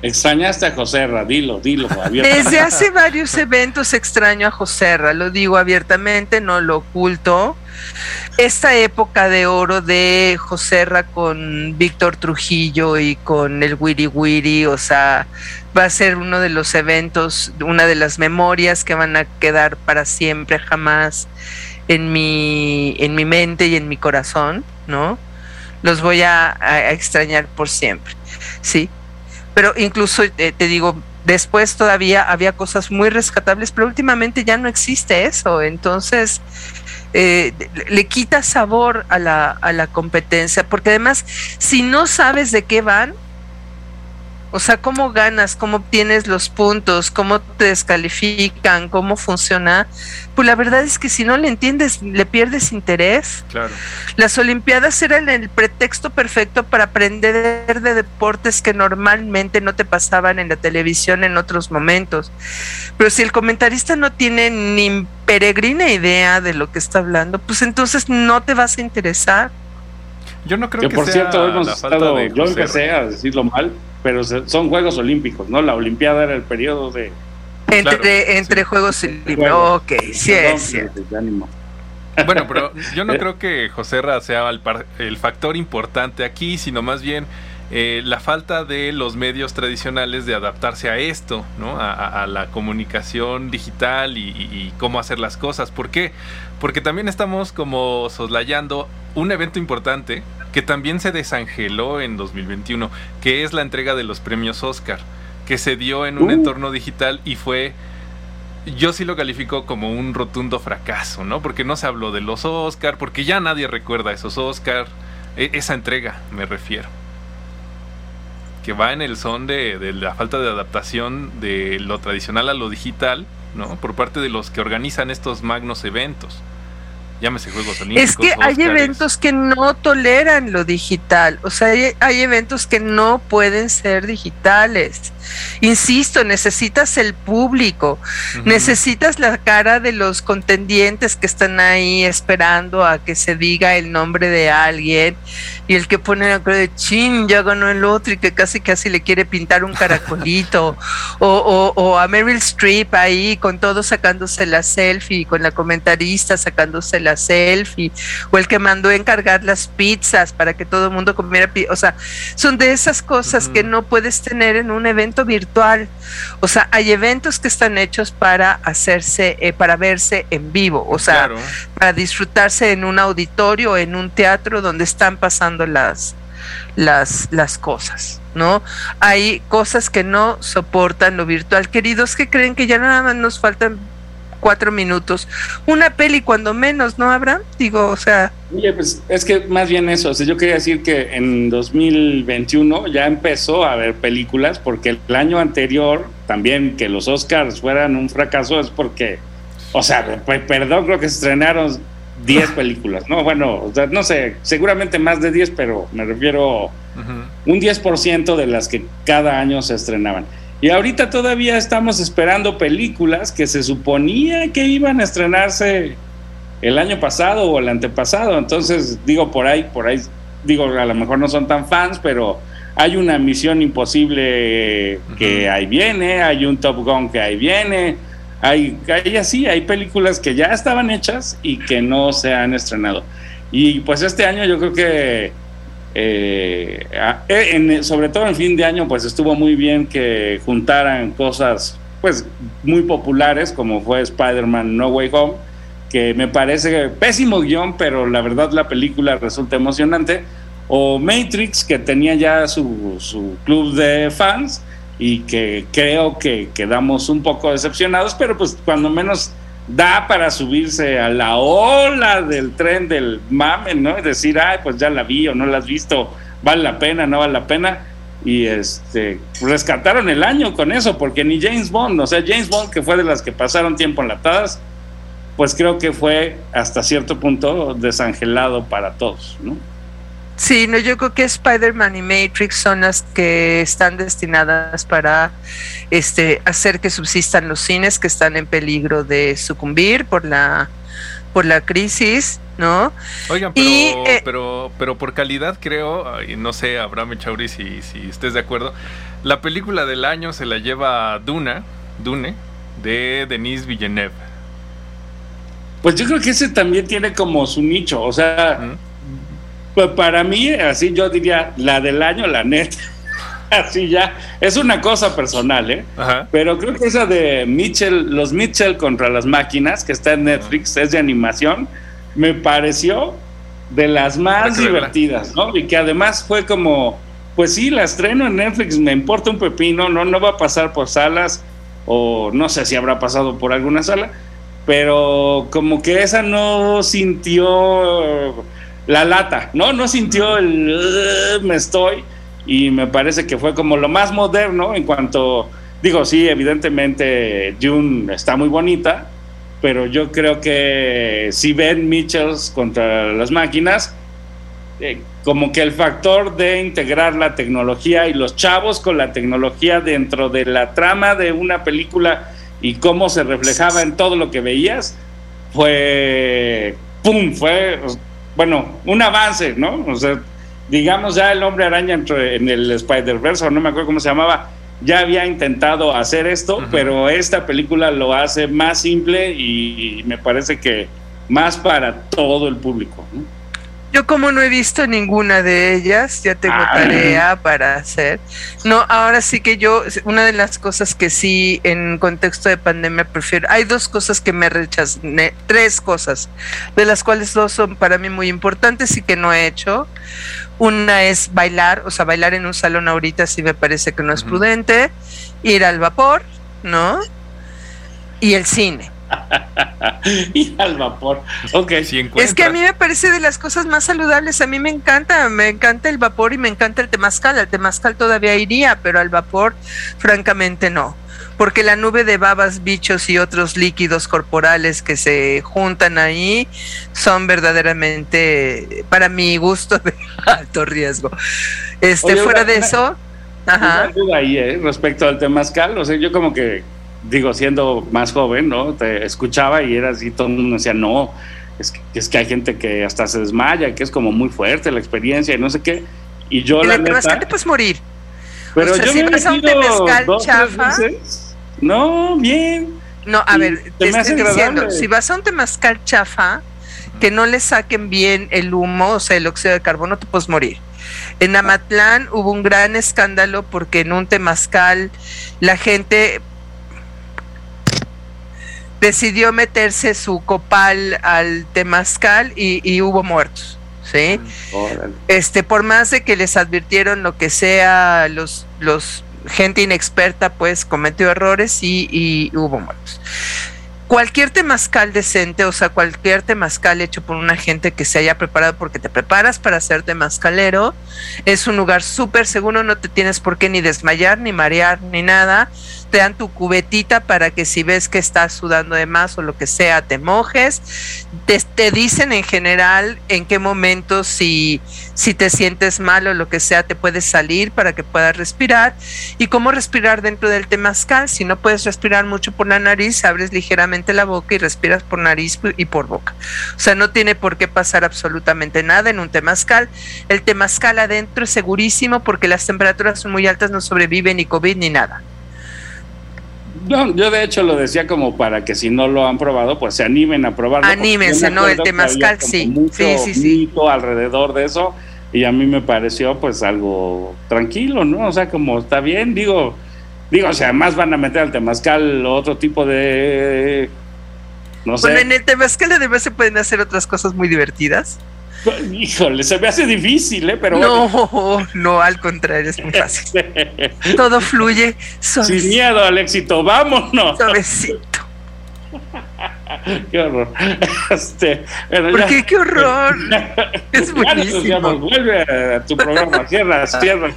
Extrañaste a Joserra, dilo, dilo. Desde hace varios eventos extraño a Joserra, lo digo abiertamente, no lo oculto. Esta época de oro de Joserra con Víctor Trujillo y con el Wiri Wiri, o sea, va a ser uno de los eventos, una de las memorias que van a quedar para siempre, jamás en mi, en mi mente y en mi corazón, ¿no? Los voy a, a extrañar por siempre, ¿sí? Pero incluso eh, te digo, después todavía había cosas muy rescatables, pero últimamente ya no existe eso, entonces eh, le quita sabor a la, a la competencia, porque además, si no sabes de qué van, o sea, ¿cómo ganas? ¿Cómo obtienes los puntos? ¿Cómo te descalifican? ¿Cómo funciona? Pues la verdad es que si no le entiendes, le pierdes interés. Claro. Las Olimpiadas eran el pretexto perfecto para aprender de deportes que normalmente no te pasaban en la televisión en otros momentos. Pero si el comentarista no tiene ni peregrina idea de lo que está hablando, pues entonces no te vas a interesar. Yo no creo que, por cierto hemos estado, yo empecé a decirlo mal, pero son Juegos Olímpicos, ¿no? La Olimpiada era el periodo de... Entre, entre Juegos Olímpicos, ok, sí es. Bueno, pero yo no creo que José Ra sea el, factor importante aquí, sino más bien eh, la falta de los medios tradicionales de adaptarse a esto, ¿no? A, la comunicación digital y, y, cómo hacer las cosas. ¿Por qué? Porque también estamos como soslayando un evento importante que también se desangeló en 2021, que es la entrega de los premios Oscar, que se dio en un uh. entorno digital y fue yo sí lo califico como un rotundo fracaso, ¿no? Porque no se habló de los Oscar, porque ya nadie recuerda esos Oscar, e, esa entrega me refiero. Que va en el son de, de, la falta de adaptación de lo tradicional a lo digital, ¿no? Por parte de los que organizan estos magnos eventos llámese Juegos Olímpicos. Es que hay eventos que no toleran lo digital, o sea, hay, eventos que no pueden ser digitales. Insisto, necesitas el público, necesitas la cara de los contendientes que están ahí esperando a que se diga el nombre de alguien y el que pone la cara de chin, ya ganó el otro y que casi casi le quiere pintar un caracolito, o, o, a Meryl Streep ahí con todo sacándose la selfie, con la comentarista sacándose la selfie, o el que mandó encargar las pizzas para que todo el mundo comiera, o sea, son de esas cosas que no puedes tener en un evento virtual, o sea, hay eventos que están hechos para hacerse, eh, para verse en vivo, o sea, para disfrutarse en un auditorio, en un teatro donde están pasando las, las, las cosas, ¿no? Hay cosas que no soportan lo virtual. Queridos, que creen que ya nada más nos faltan cuatro minutos. Una peli cuando menos, ¿no habrá? Digo, o sea... Oye, pues es que más bien eso, o sea, yo quería decir que en 2021 ya empezó a haber películas porque el año anterior también que los Oscars fueran un fracaso es porque, o sea, perdón, creo que se estrenaron 10 películas, ¿no? Bueno, no sé, seguramente más de 10, pero me refiero un 10% de las que cada año se estrenaban. Y ahorita todavía estamos esperando películas que se suponía que iban a estrenarse el año pasado o el antepasado. Entonces, digo, por ahí, por ahí, digo, a lo mejor no son tan fans, pero hay una misión imposible que ahí viene, hay un Top Gun que ahí viene, hay, hay así, hay películas que ya estaban hechas y que no se han estrenado. Y pues este año yo creo que, eh, eh, sobre todo en fin de año, pues estuvo muy bien que juntaran cosas pues muy populares, como fue Spider-Man No Way Home, que me parece pésimo guion, pero la verdad la película resulta emocionante, o Matrix, que tenía ya su, su club de fans y que creo que quedamos un poco decepcionados, pero pues cuando menos da para subirse a la ola del tren del mame, ¿no? Y decir, ay, pues ya la vi o no la has visto, vale la pena, no vale la pena. Y este, rescataron el año con eso, porque ni James Bond, o sea, James Bond, que fue de las que pasaron tiempo enlatadas, pues creo que fue hasta cierto punto desangelado para todos, ¿no? Sí, no, yo creo que Spider-Man y Matrix son las que están destinadas para este, hacer que subsistan los cines que están en peligro de sucumbir por la por la crisis, ¿no? Oigan, pero, eh, pero, pero por calidad creo, y no sé, Abraham Chauri, si, si estés de acuerdo, la película del año se la lleva Duna, Dune, de Denise Villeneuve. Pues yo creo que ese también tiene como su nicho, o sea, pues para mí, así yo diría, la del año, la neta. Así ya, es una cosa personal, ¿eh? Pero creo que esa de Mitchell, los Mitchell contra las máquinas, que está en Netflix, es de animación, me pareció de las más divertidas, ¿no? Y que además fue como, pues sí, la estreno en Netflix, me importa un pepino, no, no va a pasar por salas, o no sé si habrá pasado por alguna sala, pero como que esa no sintió la lata, ¿no? No sintió el me estoy y me parece que fue como lo más moderno en cuanto, digo, sí, evidentemente June está muy bonita, pero yo creo que si ven Mitchells contra las máquinas, eh, como que el factor de integrar la tecnología y los chavos con la tecnología dentro de la trama de una película y cómo se reflejaba en todo lo que veías, fue, ¡pum!, fue bueno, un avance, ¿no? O sea, digamos ya el hombre araña en el Spider-Verse, no me acuerdo cómo se llamaba, ya había intentado hacer esto, pero esta película lo hace más simple y me parece que más para todo el público. ¿no? Yo como no he visto ninguna de ellas, ya tengo ah. tarea para hacer. No, ahora sí que yo, una de las cosas que sí en contexto de pandemia prefiero, hay dos cosas que me rechazan, tres cosas, de las cuales dos son para mí muy importantes y que no he hecho. Una es bailar, o sea, bailar en un salón ahorita sí me parece que no es prudente, ir al vapor, ¿no? Y el cine y al vapor. Ok. es que a mí me parece de las cosas más saludables. A mí me encanta, me encanta el vapor y me encanta el temazcal. El temazcal todavía iría, pero al vapor, francamente, no. Porque la nube de babas, bichos y otros líquidos corporales que se juntan ahí son verdaderamente, para mi gusto, de alto riesgo. Este, fuera de eso. Ajá. duda ahí, ¿eh? respecto al temazcal. O sea, yo como que digo, siendo más joven, ¿no? Te escuchaba y era así, todo el mundo decía, no, es que, es que hay gente que hasta se desmaya, que es como muy fuerte la experiencia y no sé qué. Y yo la neta... te puedes morir. Pero yo si me vas a un temazcal chafa... no, bien. No, a ver, te estoy diciendo, si vas a un temazcal chafa, que no le saquen bien el humo, o sea, el óxido de carbono, te puedes morir. En Amatlán hubo un gran escándalo porque en un temazcal la gente decidió meterse su copal al temazcal y, hubo muertos. ¿sí? Este, por más de que les advirtieron lo que sea, los, los gente inexperta, pues cometió errores y, y hubo muertos cualquier temazcal decente, o sea, cualquier temazcal hecho por una gente que se haya preparado, porque te preparas para ser temazcalero, es un lugar súper seguro, no te tienes por qué ni desmayar, ni marear, ni nada. Te dan tu cubetita para que si ves que estás sudando de más o lo que sea, te mojes. Te, dicen en general en qué momento, si, si te sientes mal o lo que sea, te puedes salir para que puedas respirar. Y cómo respirar dentro del temazcal. Si no puedes respirar mucho por la nariz, abres ligeramente la boca y respiras por nariz y por boca. O sea, no tiene por qué pasar absolutamente nada en un temazcal. El temazcal adentro es segurísimo porque las temperaturas son muy altas, no sobrevive ni COVID ni nada. No, yo de hecho lo decía como para que si no lo han probado, pues se animen a probarlo. Anímense, ¿no? El temazcal sí. Sí, sí, sí. alrededor de eso y a mí me pareció pues algo tranquilo, ¿no? O sea, como está bien, digo, Digo, o sea, además van a meter al temazcal otro tipo de. No sé. Bueno, en el temazcal además se pueden hacer otras cosas muy divertidas. Híjole, se me hace difícil, ¿eh? Pero no, no, al contrario, es muy fácil. Todo fluye Sin miedo al éxito, vámonos. Suavecito. qué horror. Este, ¿Por qué? ¡Qué horror! es buenísimo. vuelve a tu programa, cierra, cierra.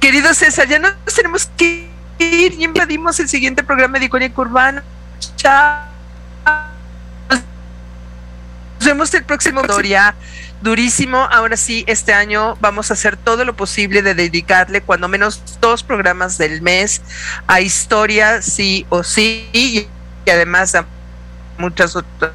Querido César, ya nos tenemos que ir y invadimos el siguiente programa de Iconia Urbana. Chao. Nos vemos el próximo historia. Durísimo. Ahora sí, este año vamos a hacer todo lo posible de dedicarle cuando menos dos programas del mes a historia, sí o sí, y además a muchas otras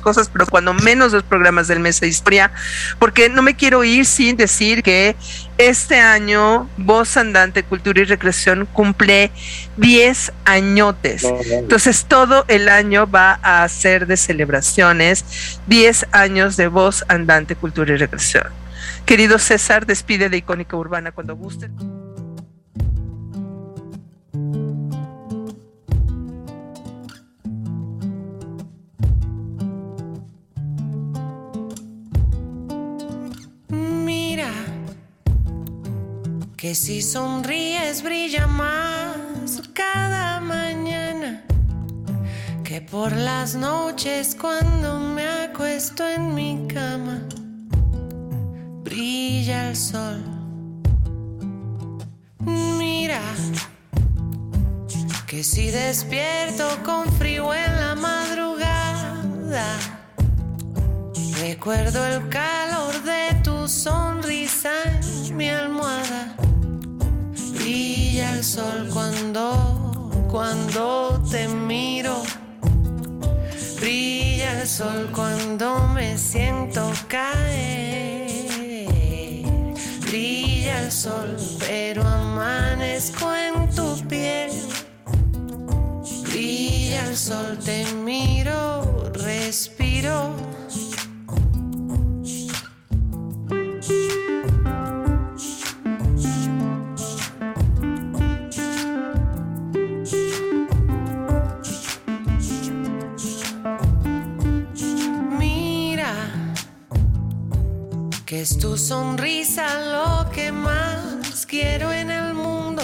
cosas, pero cuando menos dos programas del mes de historia, porque no me quiero ir sin decir que este año Voz Andante Cultura y Recreación cumple 10 añotes. Entonces todo el año va a ser de celebraciones, 10 años de Voz Andante Cultura y Recreación. Querido César, despide de Icónica Urbana cuando guste. Que si sonríes brilla más cada mañana que por las noches cuando me acuesto en mi cama brilla el sol. Mira que si despierto con frío en la madrugada recuerdo el calor de tu sonrisa en mi almohada brilla el sol cuando, cuando te miro. Brilla el sol cuando me siento caer. Brilla el sol, pero amanezco en tu piel. Brilla el sol, te miro, respiro que es tu sonrisa lo que más quiero en el mundo.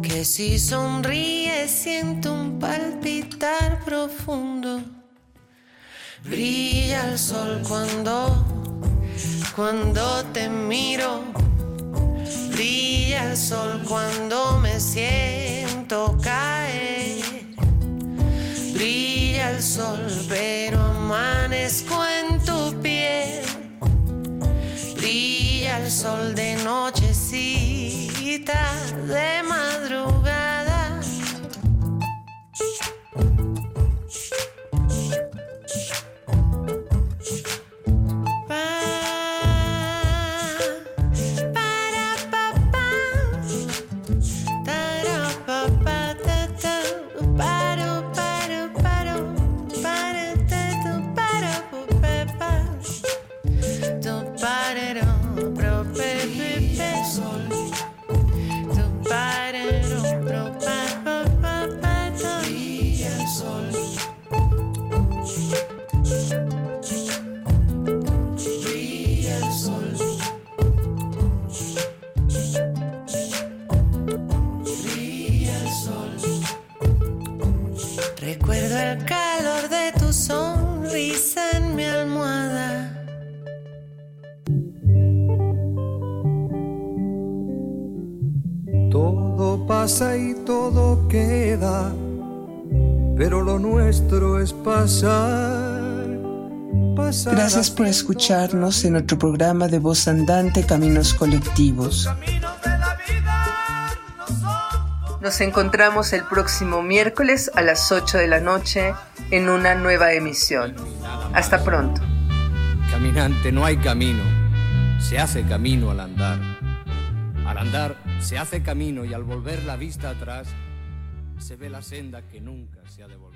Que si sonríes siento un palpitar profundo. Brilla el sol cuando, cuando te miro. Brilla el sol cuando me siento caer. Brilla el sol, pero amanezco sol de nochecita, de por escucharnos en nuestro programa de voz andante Caminos Colectivos. Nos encontramos el próximo miércoles a las 8 de la noche en una nueva emisión. Hasta pronto. Caminante, no hay camino, se hace camino al andar. Al andar se hace camino y al volver la vista atrás se ve la senda que nunca se ha de volver a